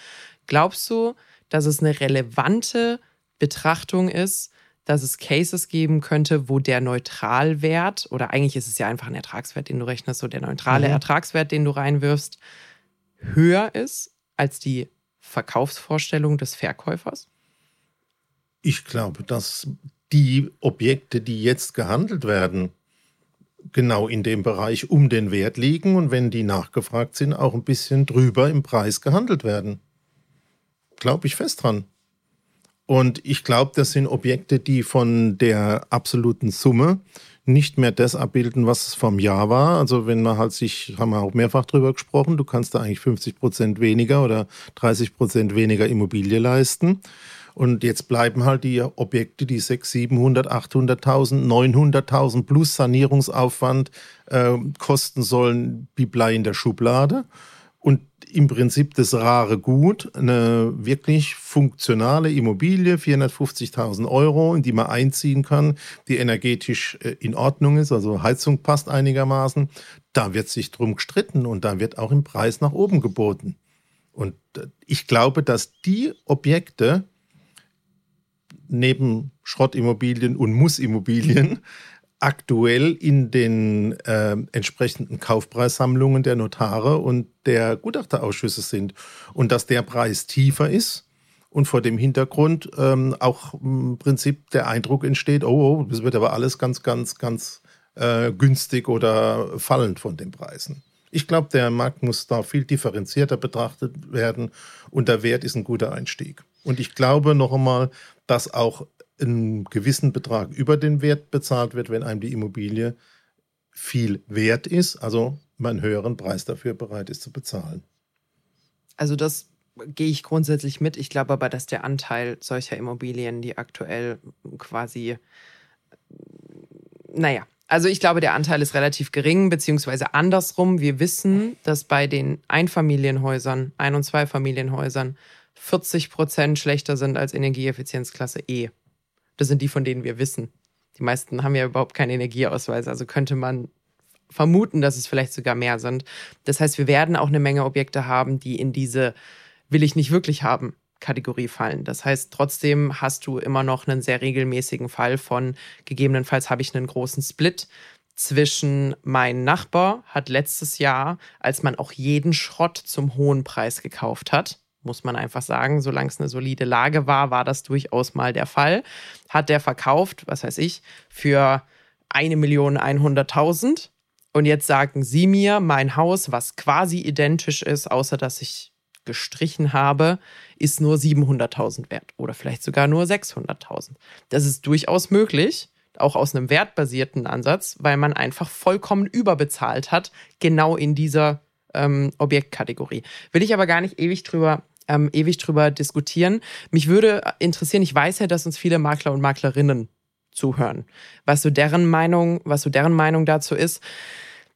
Glaubst du, dass es eine relevante Betrachtung ist, dass es Cases geben könnte, wo der Neutralwert, oder eigentlich ist es ja einfach ein Ertragswert, den du rechnest, so der neutrale mhm. Ertragswert, den du reinwirfst, höher ist als die Verkaufsvorstellung des Verkäufers? Ich glaube, dass die Objekte, die jetzt gehandelt werden, genau in dem Bereich um den Wert liegen und wenn die nachgefragt sind, auch ein bisschen drüber im Preis gehandelt werden. Glaube ich fest dran. Und ich glaube, das sind Objekte, die von der absoluten Summe nicht mehr das abbilden, was es vom Jahr war. Also wenn man halt sich, haben wir auch mehrfach drüber gesprochen, du kannst da eigentlich 50 Prozent weniger oder 30 Prozent weniger Immobilie leisten. Und jetzt bleiben halt die Objekte, die 600, 700, 800.000, 900.000 plus Sanierungsaufwand äh, kosten sollen, wie Blei in der Schublade. Und im Prinzip das rare Gut, eine wirklich funktionale Immobilie, 450.000 Euro, in die man einziehen kann, die energetisch äh, in Ordnung ist, also Heizung passt einigermaßen. Da wird sich drum gestritten und da wird auch im Preis nach oben geboten. Und äh, ich glaube, dass die Objekte neben Schrottimmobilien und Mussimmobilien aktuell in den äh, entsprechenden Kaufpreissammlungen der Notare und der Gutachterausschüsse sind und dass der Preis tiefer ist und vor dem Hintergrund ähm, auch im Prinzip der Eindruck entsteht, oh, oh das wird aber alles ganz, ganz, ganz äh, günstig oder fallend von den Preisen. Ich glaube, der Markt muss da viel differenzierter betrachtet werden und der Wert ist ein guter Einstieg. Und ich glaube noch einmal, dass auch einen gewissen Betrag über den Wert bezahlt wird, wenn einem die Immobilie viel wert ist, also man einen höheren Preis dafür bereit ist zu bezahlen. Also das gehe ich grundsätzlich mit. Ich glaube aber, dass der Anteil solcher Immobilien, die aktuell quasi, naja, also ich glaube, der Anteil ist relativ gering, beziehungsweise andersrum. Wir wissen, dass bei den Einfamilienhäusern, Ein- und Zweifamilienhäusern 40 Prozent schlechter sind als Energieeffizienzklasse E. Das sind die, von denen wir wissen. Die meisten haben ja überhaupt keinen Energieausweis, also könnte man vermuten, dass es vielleicht sogar mehr sind. Das heißt, wir werden auch eine Menge Objekte haben, die in diese will ich nicht wirklich haben Kategorie fallen. Das heißt, trotzdem hast du immer noch einen sehr regelmäßigen Fall von gegebenenfalls habe ich einen großen Split zwischen mein Nachbar hat letztes Jahr, als man auch jeden Schrott zum hohen Preis gekauft hat, muss man einfach sagen. Solange es eine solide Lage war, war das durchaus mal der Fall. Hat der verkauft, was weiß ich, für eine Million einhunderttausend. Und jetzt sagen Sie mir, mein Haus, was quasi identisch ist, außer dass ich gestrichen habe, ist nur 700.000 wert oder vielleicht sogar nur 600.000. Das ist durchaus möglich. auch aus einem wertbasierten Ansatz, weil man einfach vollkommen überbezahlt hat, genau in dieser ähm, Objektkategorie. Will ich aber gar nicht ewig drüber ähm, ewig drüber diskutieren. Mich würde interessieren, ich weiß ja, dass uns viele Makler und Maklerinnen zuhören, was so deren Meinung, was so deren Meinung dazu ist.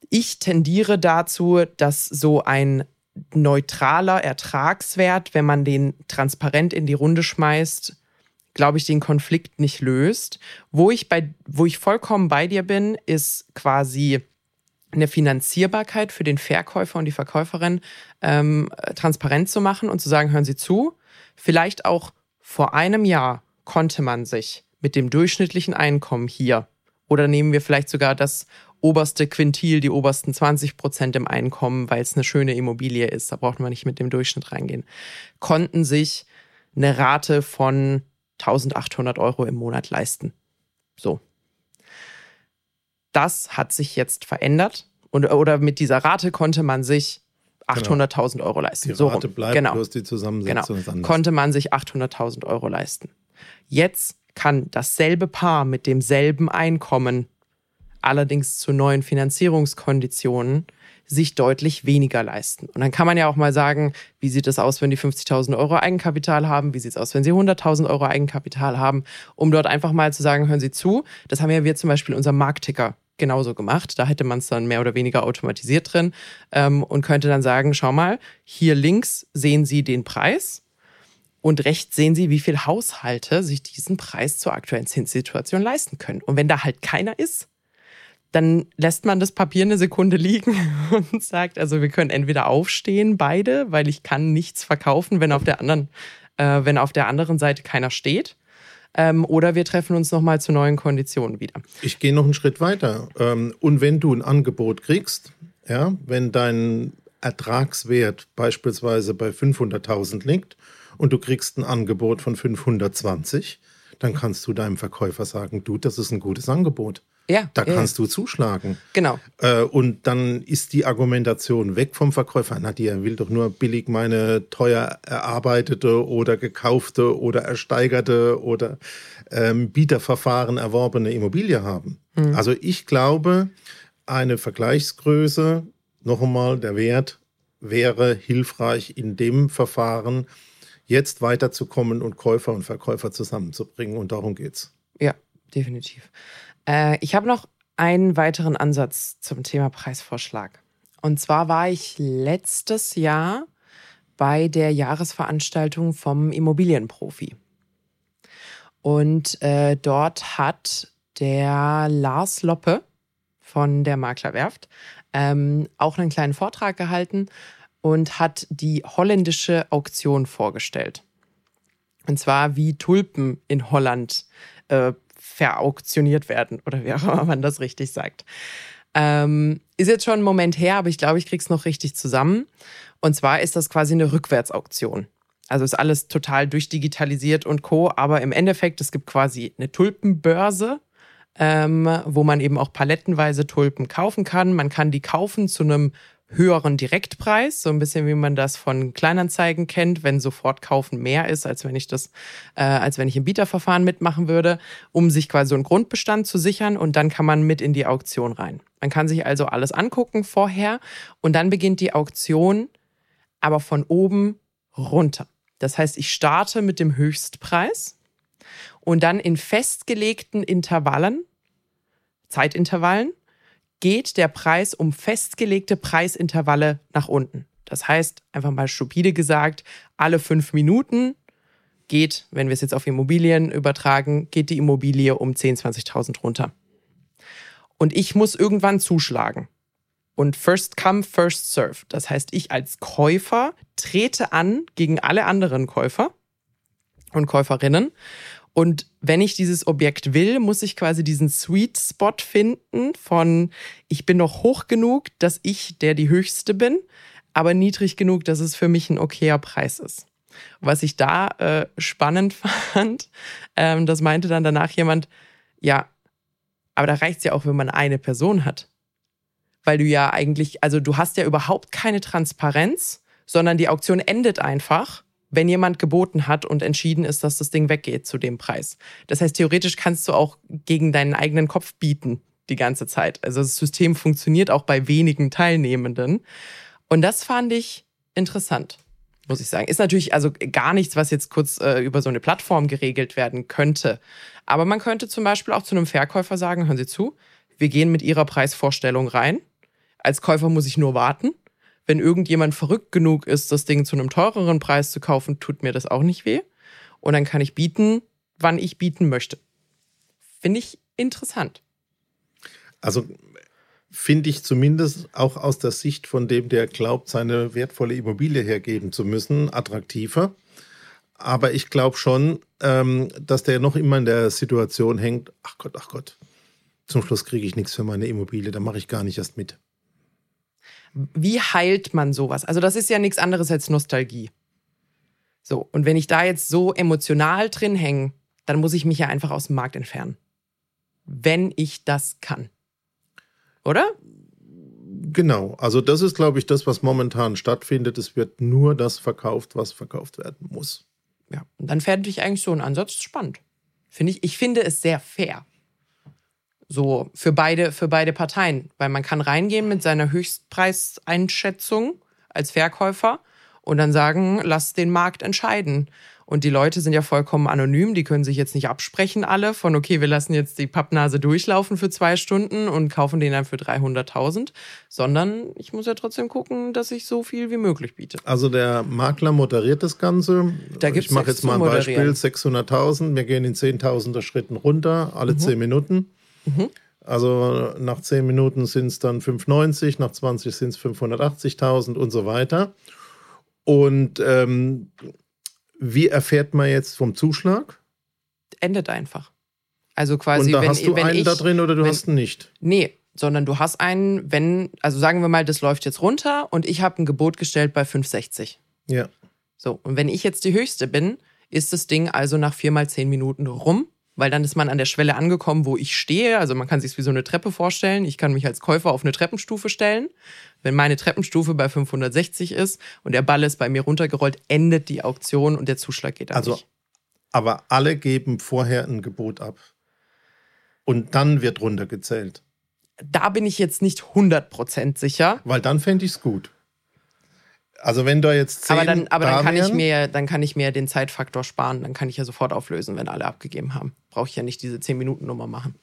Ich tendiere dazu, dass so ein neutraler Ertragswert, wenn man den transparent in die Runde schmeißt, glaube ich, den Konflikt nicht löst. Wo ich bei, wo ich vollkommen bei dir bin, ist quasi eine Finanzierbarkeit für den Verkäufer und die Verkäuferin ähm, transparent zu machen und zu sagen, hören Sie zu, vielleicht auch vor einem Jahr konnte man sich mit dem durchschnittlichen Einkommen hier oder nehmen wir vielleicht sogar das oberste Quintil, die obersten 20 Prozent im Einkommen, weil es eine schöne Immobilie ist, da braucht man nicht mit dem Durchschnitt reingehen, konnten sich eine Rate von 1800 Euro im Monat leisten. So. Das hat sich jetzt verändert. Und, oder mit dieser Rate konnte man sich 800.000 genau. Euro leisten. Die Rate so bleibt, genau. bloß die Zusammensetzung genau. Konnte man sich 800.000 Euro leisten. Jetzt kann dasselbe Paar mit demselben Einkommen, allerdings zu neuen Finanzierungskonditionen, sich deutlich weniger leisten. Und dann kann man ja auch mal sagen, wie sieht es aus, wenn die 50.000 Euro Eigenkapital haben? Wie sieht es aus, wenn sie 100.000 Euro Eigenkapital haben? Um dort einfach mal zu sagen, hören Sie zu. Das haben ja wir zum Beispiel in unserem Marktticker genauso gemacht. Da hätte man es dann mehr oder weniger automatisiert drin ähm, und könnte dann sagen, schau mal, hier links sehen Sie den Preis und rechts sehen Sie, wie viele Haushalte sich diesen Preis zur aktuellen Zinssituation leisten können. Und wenn da halt keiner ist, dann lässt man das Papier eine Sekunde liegen und sagt, also wir können entweder aufstehen, beide, weil ich kann nichts verkaufen, wenn auf der anderen, äh, wenn auf der anderen Seite keiner steht. Ähm, oder wir treffen uns nochmal zu neuen Konditionen wieder. Ich gehe noch einen Schritt weiter. Ähm, und wenn du ein Angebot kriegst, ja, wenn dein Ertragswert beispielsweise bei 500.000 liegt und du kriegst ein Angebot von 520, dann kannst du deinem Verkäufer sagen, du, das ist ein gutes Angebot. Ja, da ja, kannst du zuschlagen. Genau. Äh, und dann ist die Argumentation weg vom Verkäufer. Na, die will doch nur billig meine teuer erarbeitete oder gekaufte oder ersteigerte oder ähm, Bieterverfahren erworbene Immobilie haben. Mhm. Also ich glaube, eine Vergleichsgröße, noch einmal der Wert, wäre hilfreich in dem Verfahren, jetzt weiterzukommen und Käufer und Verkäufer zusammenzubringen. Und darum geht's. Ja, definitiv. Äh, ich habe noch einen weiteren Ansatz zum Thema Preisvorschlag. Und zwar war ich letztes Jahr bei der Jahresveranstaltung vom Immobilienprofi. Und äh, dort hat der Lars Loppe von der Maklerwerft ähm, auch einen kleinen Vortrag gehalten und hat die holländische Auktion vorgestellt. Und zwar wie Tulpen in Holland äh, verauktioniert werden oder wie auch immer man das richtig sagt. Ähm, ist jetzt schon ein Moment her, aber ich glaube, ich krieg's noch richtig zusammen. Und zwar ist das quasi eine Rückwärtsauktion. Also ist alles total durchdigitalisiert und co. Aber im Endeffekt, es gibt quasi eine Tulpenbörse, ähm, wo man eben auch palettenweise Tulpen kaufen kann. Man kann die kaufen zu einem höheren Direktpreis, so ein bisschen wie man das von Kleinanzeigen kennt, wenn sofort kaufen mehr ist, als wenn ich das, äh, als wenn ich im Bieterverfahren mitmachen würde, um sich quasi so einen Grundbestand zu sichern und dann kann man mit in die Auktion rein. Man kann sich also alles angucken vorher und dann beginnt die Auktion, aber von oben runter. Das heißt, ich starte mit dem Höchstpreis und dann in festgelegten Intervallen, Zeitintervallen, geht der Preis um festgelegte Preisintervalle nach unten. Das heißt, einfach mal stupide gesagt, alle fünf Minuten geht, wenn wir es jetzt auf Immobilien übertragen, geht die Immobilie um 10.000, 20.000 runter. Und ich muss irgendwann zuschlagen. Und first come, first serve. Das heißt, ich als Käufer trete an gegen alle anderen Käufer und Käuferinnen und wenn ich dieses Objekt will, muss ich quasi diesen Sweet Spot finden von, ich bin noch hoch genug, dass ich der die höchste bin, aber niedrig genug, dass es für mich ein okayer Preis ist. Was ich da äh, spannend fand, ähm, das meinte dann danach jemand, ja, aber da reicht es ja auch, wenn man eine Person hat. Weil du ja eigentlich, also du hast ja überhaupt keine Transparenz, sondern die Auktion endet einfach wenn jemand geboten hat und entschieden ist, dass das Ding weggeht zu dem Preis. Das heißt, theoretisch kannst du auch gegen deinen eigenen Kopf bieten die ganze Zeit. Also das System funktioniert auch bei wenigen Teilnehmenden. Und das fand ich interessant, muss ich sagen. Ist natürlich also gar nichts, was jetzt kurz äh, über so eine Plattform geregelt werden könnte. Aber man könnte zum Beispiel auch zu einem Verkäufer sagen, hören Sie zu, wir gehen mit Ihrer Preisvorstellung rein. Als Käufer muss ich nur warten. Wenn irgendjemand verrückt genug ist, das Ding zu einem teureren Preis zu kaufen, tut mir das auch nicht weh. Und dann kann ich bieten, wann ich bieten möchte. Finde ich interessant. Also finde ich zumindest auch aus der Sicht von dem, der glaubt, seine wertvolle Immobilie hergeben zu müssen, attraktiver. Aber ich glaube schon, ähm, dass der noch immer in der Situation hängt, ach Gott, ach Gott, zum Schluss kriege ich nichts für meine Immobilie, da mache ich gar nicht erst mit. Wie heilt man sowas? Also das ist ja nichts anderes als Nostalgie. So, und wenn ich da jetzt so emotional drin hänge, dann muss ich mich ja einfach aus dem Markt entfernen. Wenn ich das kann oder? Genau, also das ist, glaube ich, das, was momentan stattfindet. Es wird nur das verkauft, was verkauft werden muss. Ja, und dann fände ich eigentlich so einen Ansatz spannend. Finde ich, ich finde es sehr fair. So für beide, für beide Parteien. Weil man kann reingehen mit seiner Höchstpreiseinschätzung als Verkäufer und dann sagen, lass den Markt entscheiden. Und die Leute sind ja vollkommen anonym, die können sich jetzt nicht absprechen alle von, okay, wir lassen jetzt die Pappnase durchlaufen für zwei Stunden und kaufen den dann für 300.000, sondern ich muss ja trotzdem gucken, dass ich so viel wie möglich biete. Also der Makler moderiert das Ganze. Da gibt's ich mache jetzt mal ein Beispiel, 600.000, wir gehen in 10.000er Schritten runter, alle mhm. 10 Minuten. Mhm. Also nach 10 Minuten sind es dann 590, nach 20 sind es 580.000 und so weiter. Und ähm, wie erfährt man jetzt vom Zuschlag? Endet einfach. Also quasi, Und da wenn, hast du wenn einen ich, da drin oder du wenn, hast ihn nicht? Nee, sondern du hast einen, wenn, also sagen wir mal, das läuft jetzt runter und ich habe ein Gebot gestellt bei 5,60. Ja. So, und wenn ich jetzt die höchste bin, ist das Ding also nach vier mal zehn Minuten rum weil dann ist man an der Schwelle angekommen, wo ich stehe. Also man kann sich wie so eine Treppe vorstellen. Ich kann mich als Käufer auf eine Treppenstufe stellen. Wenn meine Treppenstufe bei 560 ist und der Ball ist bei mir runtergerollt, endet die Auktion und der Zuschlag geht an also, mich. Aber alle geben vorher ein Gebot ab. Und dann wird runtergezählt. Da bin ich jetzt nicht 100% sicher. Weil dann fände ich es gut. Also wenn da jetzt zehn aber dann, aber da dann kann ich mir, dann kann ich mir den Zeitfaktor sparen. Dann kann ich ja sofort auflösen, wenn alle abgegeben haben. Brauche ich ja nicht diese 10 Minuten Nummer machen.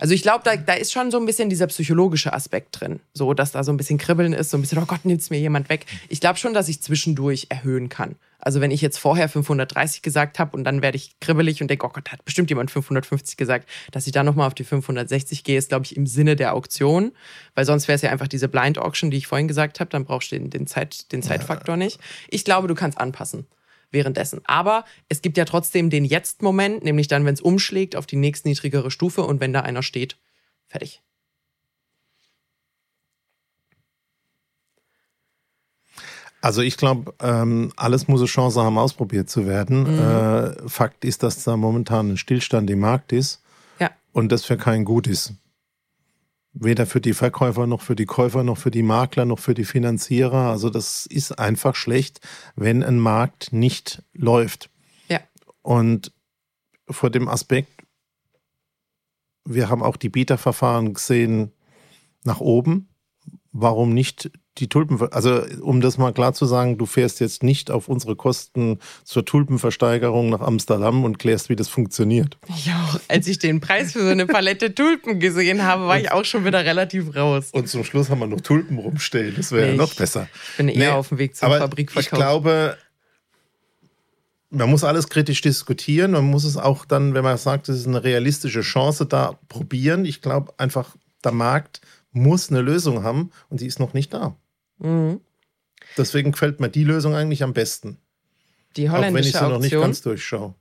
Also ich glaube, da, da ist schon so ein bisschen dieser psychologische Aspekt drin. So, dass da so ein bisschen Kribbeln ist, so ein bisschen, oh Gott, nimmt's mir jemand weg. Ich glaube schon, dass ich zwischendurch erhöhen kann. Also wenn ich jetzt vorher 530 gesagt habe und dann werde ich kribbelig und denke, oh Gott, hat bestimmt jemand 550 gesagt, dass ich dann nochmal auf die 560 gehe, ist, glaube ich, im Sinne der Auktion. Weil sonst wäre es ja einfach diese Blind Auction, die ich vorhin gesagt habe, dann brauchst du den, den, Zeit, den Zeitfaktor nicht. Ich glaube, du kannst anpassen währenddessen. Aber es gibt ja trotzdem den Jetzt-Moment, nämlich dann, wenn es umschlägt auf die nächstniedrigere Stufe und wenn da einer steht, fertig. Also ich glaube, ähm, alles muss eine Chance haben, ausprobiert zu werden. Mhm. Äh, Fakt ist, dass da momentan ein Stillstand im Markt ist ja. und das für kein Gut ist. Weder für die Verkäufer noch für die Käufer noch für die Makler noch für die Finanzierer. Also das ist einfach schlecht, wenn ein Markt nicht läuft. Ja. Und vor dem Aspekt, wir haben auch die Bieterverfahren gesehen nach oben. Warum nicht die Tulpen, also um das mal klar zu sagen, du fährst jetzt nicht auf unsere Kosten zur Tulpenversteigerung nach Amsterdam und klärst, wie das funktioniert. Ja, als ich den Preis für so eine Palette Tulpen gesehen habe, war ich auch schon wieder relativ raus. Und zum Schluss haben wir noch Tulpen rumstehen, das wäre ja noch besser. Ich bin eher nee, auf dem Weg zum Fabrikverkauf. Ich glaube, man muss alles kritisch diskutieren. Man muss es auch dann, wenn man sagt, es ist eine realistische Chance, da probieren. Ich glaube einfach, der Markt muss eine Lösung haben und die ist noch nicht da. Mhm. Deswegen gefällt mir die Lösung eigentlich am besten. Die holländische Auch wenn ich sie Auktion. noch nicht ganz durchschaue.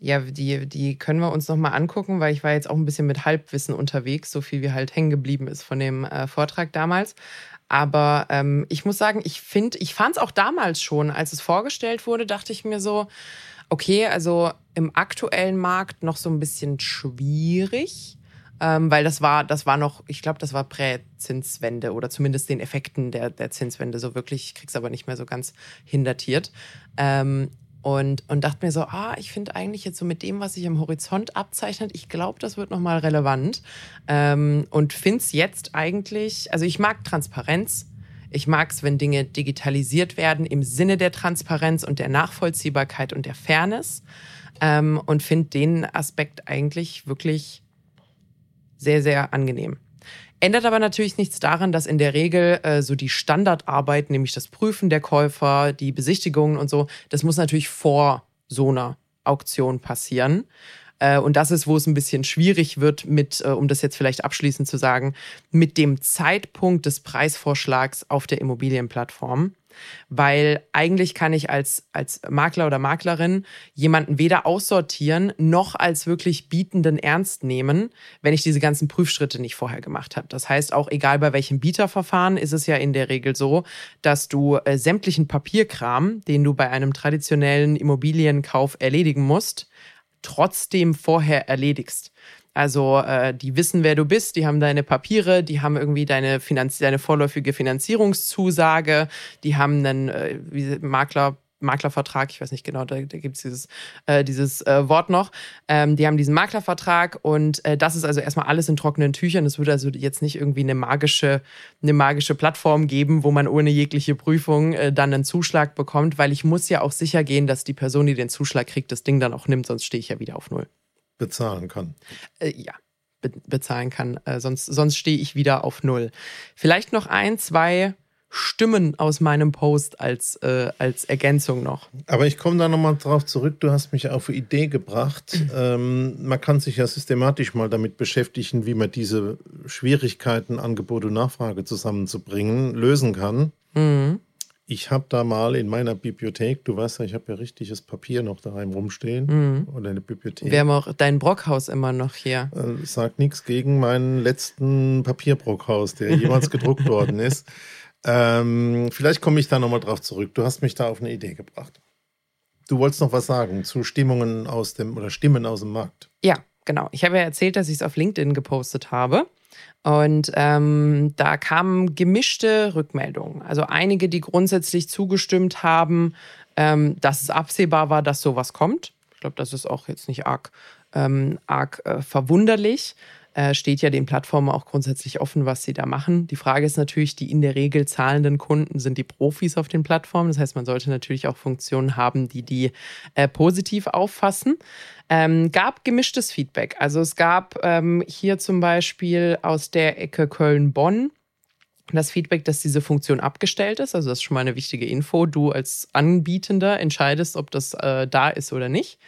Ja, die, die können wir uns nochmal angucken, weil ich war jetzt auch ein bisschen mit Halbwissen unterwegs, so viel wie halt hängen geblieben ist von dem äh, Vortrag damals. Aber ähm, ich muss sagen, ich finde, ich fand es auch damals schon, als es vorgestellt wurde, dachte ich mir so, okay, also im aktuellen Markt noch so ein bisschen schwierig. Ähm, weil das war, das war noch, ich glaube, das war Prä-Zinswende oder zumindest den Effekten der, der Zinswende so wirklich, ich krieg's aber nicht mehr so ganz hindatiert. Ähm, und, und dachte mir so, ah, ich finde eigentlich jetzt so mit dem, was sich am Horizont abzeichnet, ich glaube, das wird nochmal relevant. Ähm, und finde es jetzt eigentlich, also ich mag Transparenz. Ich mag es, wenn Dinge digitalisiert werden im Sinne der Transparenz und der Nachvollziehbarkeit und der Fairness. Ähm, und finde den Aspekt eigentlich wirklich sehr, sehr angenehm. Ändert aber natürlich nichts daran, dass in der Regel äh, so die Standardarbeit, nämlich das Prüfen der Käufer, die Besichtigungen und so, das muss natürlich vor so einer Auktion passieren. Äh, und das ist, wo es ein bisschen schwierig wird mit, äh, um das jetzt vielleicht abschließend zu sagen, mit dem Zeitpunkt des Preisvorschlags auf der Immobilienplattform weil eigentlich kann ich als, als Makler oder Maklerin jemanden weder aussortieren noch als wirklich Bietenden ernst nehmen, wenn ich diese ganzen Prüfschritte nicht vorher gemacht habe. Das heißt, auch egal bei welchem Bieterverfahren ist es ja in der Regel so, dass du äh, sämtlichen Papierkram, den du bei einem traditionellen Immobilienkauf erledigen musst, trotzdem vorher erledigst. Also äh, die wissen, wer du bist, die haben deine Papiere, die haben irgendwie deine, Finanz deine vorläufige Finanzierungszusage, die haben einen äh, Makler. Maklervertrag, ich weiß nicht genau, da, da gibt es dieses, äh, dieses äh, Wort noch. Ähm, die haben diesen Maklervertrag und äh, das ist also erstmal alles in trockenen Tüchern. Es würde also jetzt nicht irgendwie eine magische, eine magische Plattform geben, wo man ohne jegliche Prüfung äh, dann einen Zuschlag bekommt, weil ich muss ja auch sicher gehen, dass die Person, die den Zuschlag kriegt, das Ding dann auch nimmt, sonst stehe ich ja wieder auf Null bezahlen kann. Äh, ja, be bezahlen kann. Äh, sonst sonst stehe ich wieder auf Null. Vielleicht noch ein, zwei Stimmen aus meinem Post als, äh, als Ergänzung noch. Aber ich komme da nochmal drauf zurück. Du hast mich auf eine Idee gebracht. ähm, man kann sich ja systematisch mal damit beschäftigen, wie man diese Schwierigkeiten, Angebot und Nachfrage zusammenzubringen, lösen kann. Mhm. Ich habe da mal in meiner Bibliothek, du weißt ja, ich habe ja richtiges Papier noch daheim rumstehen. Mhm. Oder eine Bibliothek. Wir haben auch dein Brockhaus immer noch hier. Äh, sagt nichts gegen meinen letzten Papierbrockhaus, der jemals gedruckt worden ist. Ähm, vielleicht komme ich da nochmal drauf zurück. Du hast mich da auf eine Idee gebracht. Du wolltest noch was sagen zu Stimmungen aus dem oder Stimmen aus dem Markt. Ja, genau. Ich habe ja erzählt, dass ich es auf LinkedIn gepostet habe. Und ähm, da kamen gemischte Rückmeldungen. Also einige, die grundsätzlich zugestimmt haben, ähm, dass es absehbar war, dass sowas kommt. Ich glaube, das ist auch jetzt nicht arg, ähm, arg äh, verwunderlich äh, steht ja den Plattformen auch grundsätzlich offen, was sie da machen. Die Frage ist natürlich, die in der Regel zahlenden Kunden sind die Profis auf den Plattformen. Das heißt, man sollte natürlich auch Funktionen haben, die die äh, positiv auffassen. Ähm, gab gemischtes Feedback. Also es gab ähm, hier zum Beispiel aus der Ecke Köln-Bonn das Feedback, dass diese Funktion abgestellt ist. Also das ist schon mal eine wichtige Info. Du als Anbietender entscheidest, ob das äh, da ist oder nicht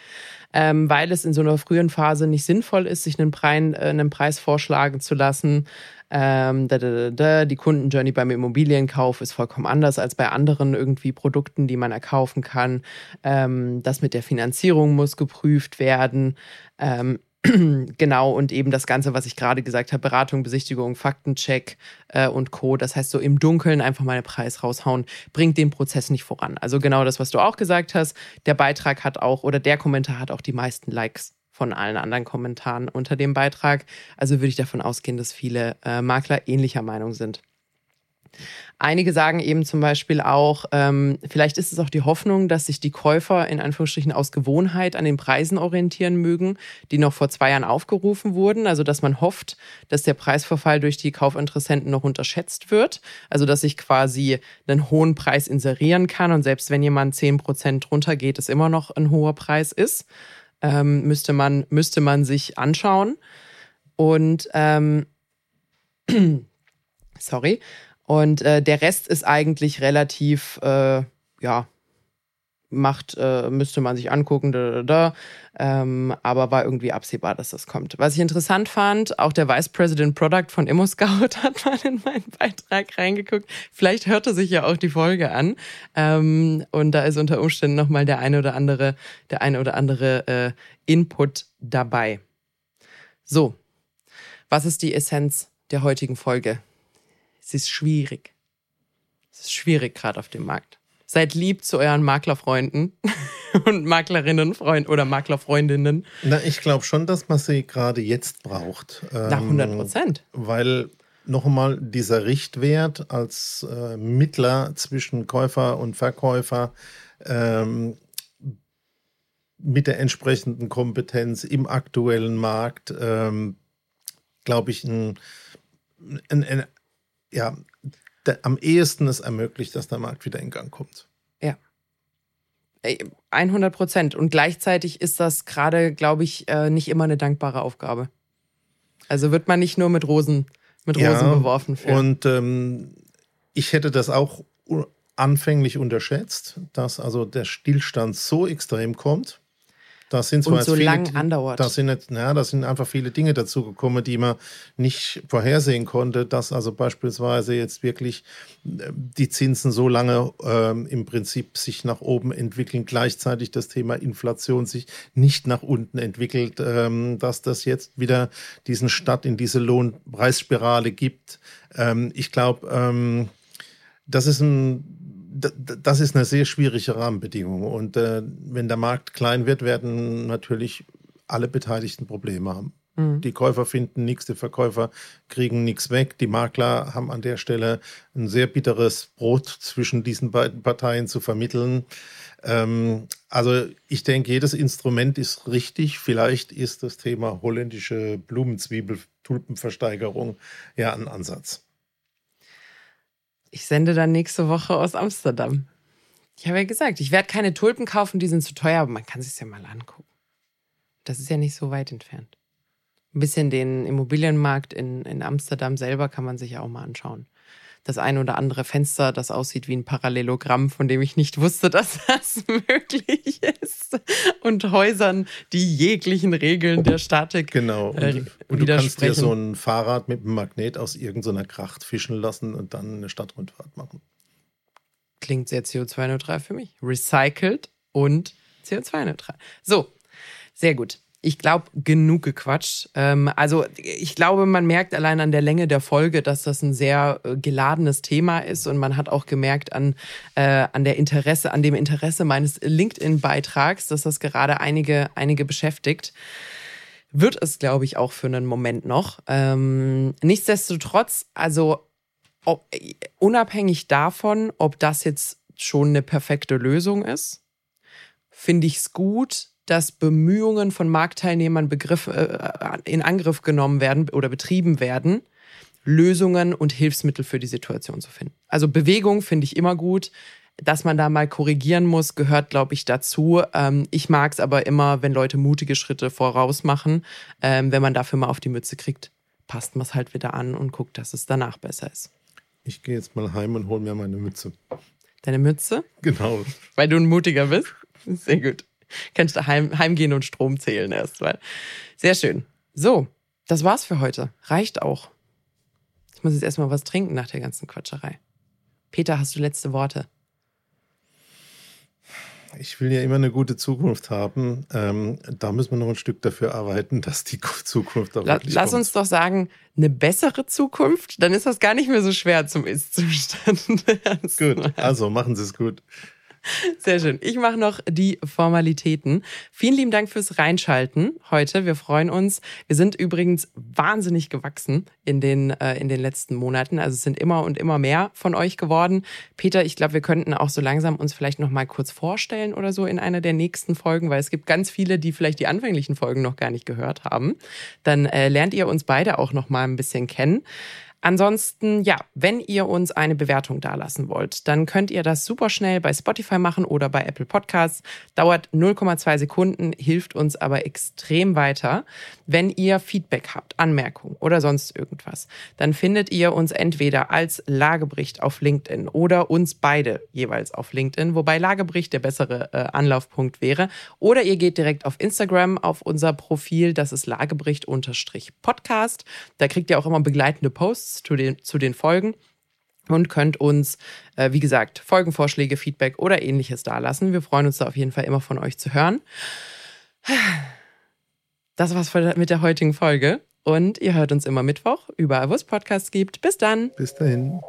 ähm, weil es in so einer frühen Phase nicht sinnvoll ist, sich einen, Preis, äh, einen Preis vorschlagen zu lassen. Ähm, da, da, da, die Kundenjourney beim Immobilienkauf ist vollkommen anders als bei anderen irgendwie Produkten, die man erkaufen kann. Ähm, das mit der Finanzierung muss geprüft werden. Ähm, genau, und eben das Ganze, was ich gerade gesagt habe, Beratung, Besichtigung, Faktencheck äh, und Co. Das heißt, so im Dunkeln einfach mal einen Preis raushauen, bringt den Prozess nicht voran. Also genau das, was du auch gesagt hast, der Beitrag hat auch oder der Kommentar hat auch die meisten Likes von allen anderen Kommentaren unter dem Beitrag. Also würde ich davon ausgehen, dass viele äh, Makler ähnlicher Meinung sind. Einige sagen eben zum Beispiel auch, ähm, vielleicht ist es auch die Hoffnung, dass sich die Käufer in Anführungsstrichen aus Gewohnheit an den Preisen orientieren mögen, die noch vor zwei Jahren aufgerufen wurden. Also dass man hofft, dass der Preisverfall durch die Kaufinteressenten noch unterschätzt wird. Also dass ich quasi einen hohen Preis inserieren kann und selbst wenn jemand zehn Prozent drunter geht, es immer noch ein hoher Preis ist, ähm, müsste man müsste man sich anschauen. Und ähm, sorry. Und äh, der Rest ist eigentlich relativ, äh, ja, macht, äh, müsste man sich angucken, da, da, da. Ähm, aber war irgendwie absehbar, dass das kommt. Was ich interessant fand, auch der Vice President Product von ImmoScout hat mal in meinen Beitrag reingeguckt. Vielleicht hörte sich ja auch die Folge an. Ähm, und da ist unter Umständen nochmal der eine oder andere, der eine oder andere äh, Input dabei. So, was ist die Essenz der heutigen Folge? Es ist schwierig. Es ist schwierig gerade auf dem Markt. Seid lieb zu euren Maklerfreunden. und Maklerinnen Freund oder Maklerfreundinnen? Na, ich glaube schon, dass man sie gerade jetzt braucht. Nach 100 Prozent. Ähm, weil noch einmal dieser Richtwert als äh, Mittler zwischen Käufer und Verkäufer ähm, mit der entsprechenden Kompetenz im aktuellen Markt, ähm, glaube ich, ein, ein, ein, ja, am ehesten es ermöglicht, dass der Markt wieder in Gang kommt. Ja. 100 Prozent. Und gleichzeitig ist das gerade, glaube ich, äh, nicht immer eine dankbare Aufgabe. Also wird man nicht nur mit Rosen, mit Rosen ja, beworfen. Für. Und ähm, ich hätte das auch anfänglich unterschätzt, dass also der Stillstand so extrem kommt. Da sind zwar und so viele, lang andauert. Da sind, jetzt, ja, da sind einfach viele Dinge dazugekommen, die man nicht vorhersehen konnte, dass also beispielsweise jetzt wirklich äh, die Zinsen so lange ähm, im Prinzip sich nach oben entwickeln, gleichzeitig das Thema Inflation sich nicht nach unten entwickelt, ähm, dass das jetzt wieder diesen Stadt in diese Lohnpreisspirale gibt. Ähm, ich glaube, ähm, das ist ein das ist eine sehr schwierige Rahmenbedingung. Und äh, wenn der Markt klein wird, werden natürlich alle Beteiligten Probleme haben. Mhm. Die Käufer finden nichts, die Verkäufer kriegen nichts weg. Die Makler haben an der Stelle ein sehr bitteres Brot zwischen diesen beiden Parteien zu vermitteln. Ähm, also ich denke, jedes Instrument ist richtig. Vielleicht ist das Thema holländische Blumenzwiebel-Tulpenversteigerung ja ein Ansatz. Ich sende dann nächste Woche aus Amsterdam. Ich habe ja gesagt, ich werde keine Tulpen kaufen, die sind zu teuer, aber man kann sich ja mal angucken. Das ist ja nicht so weit entfernt. Ein bisschen den Immobilienmarkt in, in Amsterdam selber kann man sich ja auch mal anschauen das ein oder andere Fenster, das aussieht wie ein Parallelogramm, von dem ich nicht wusste, dass das möglich ist. Und Häusern, die jeglichen Regeln der Statik. Genau. Und, äh, und du kannst dir so ein Fahrrad mit einem Magnet aus irgendeiner Kracht fischen lassen und dann eine Stadtrundfahrt machen. Klingt sehr CO2-neutral für mich. Recycelt und CO2-neutral. So, sehr gut ich glaube, genug gequatscht. Ähm, also ich glaube, man merkt allein an der Länge der Folge, dass das ein sehr äh, geladenes Thema ist und man hat auch gemerkt an, äh, an der Interesse, an dem Interesse meines LinkedIn-Beitrags, dass das gerade einige, einige beschäftigt. Wird es, glaube ich, auch für einen Moment noch. Ähm, nichtsdestotrotz, also ob, unabhängig davon, ob das jetzt schon eine perfekte Lösung ist, finde ich es gut, dass Bemühungen von Marktteilnehmern Begriff, äh, in Angriff genommen werden oder betrieben werden, Lösungen und Hilfsmittel für die Situation zu finden. Also Bewegung finde ich immer gut. Dass man da mal korrigieren muss, gehört, glaube ich, dazu. Ähm, ich mag es aber immer, wenn Leute mutige Schritte voraus machen. Ähm, wenn man dafür mal auf die Mütze kriegt, passt man es halt wieder an und guckt, dass es danach besser ist. Ich gehe jetzt mal heim und hole mir meine Mütze. Deine Mütze? Genau. Weil du ein mutiger bist? Sehr gut. Kannst du heim, heimgehen und Strom zählen erstmal. Sehr schön. So, das war's für heute. Reicht auch. Ich muss jetzt erstmal was trinken nach der ganzen Quatscherei. Peter, hast du letzte Worte? Ich will ja immer eine gute Zukunft haben. Ähm, da müssen wir noch ein Stück dafür arbeiten, dass die Zukunft auch La wirklich Lass kommt. uns doch sagen, eine bessere Zukunft, dann ist das gar nicht mehr so schwer zum Ist-Zustand. gut, also machen Sie es gut. Sehr schön. Ich mache noch die Formalitäten. Vielen lieben Dank fürs Reinschalten heute. Wir freuen uns. Wir sind übrigens wahnsinnig gewachsen in den, äh, in den letzten Monaten. Also es sind immer und immer mehr von euch geworden. Peter, ich glaube, wir könnten auch so langsam uns vielleicht noch mal kurz vorstellen oder so in einer der nächsten Folgen, weil es gibt ganz viele, die vielleicht die anfänglichen Folgen noch gar nicht gehört haben. Dann äh, lernt ihr uns beide auch noch mal ein bisschen kennen. Ansonsten, ja, wenn ihr uns eine Bewertung dalassen wollt, dann könnt ihr das super schnell bei Spotify machen oder bei Apple Podcasts. Dauert 0,2 Sekunden, hilft uns aber extrem weiter. Wenn ihr Feedback habt, Anmerkungen oder sonst irgendwas, dann findet ihr uns entweder als Lagebericht auf LinkedIn oder uns beide jeweils auf LinkedIn, wobei Lagebericht der bessere äh, Anlaufpunkt wäre. Oder ihr geht direkt auf Instagram auf unser Profil, das ist Lagebericht-Podcast. Da kriegt ihr auch immer begleitende Posts zu den, zu den Folgen und könnt uns, äh, wie gesagt, Folgenvorschläge, Feedback oder ähnliches dalassen. Wir freuen uns da auf jeden Fall immer von euch zu hören. Das war's mit der heutigen Folge. Und ihr hört uns immer Mittwoch, überall wo es Podcasts gibt. Bis dann. Bis dahin.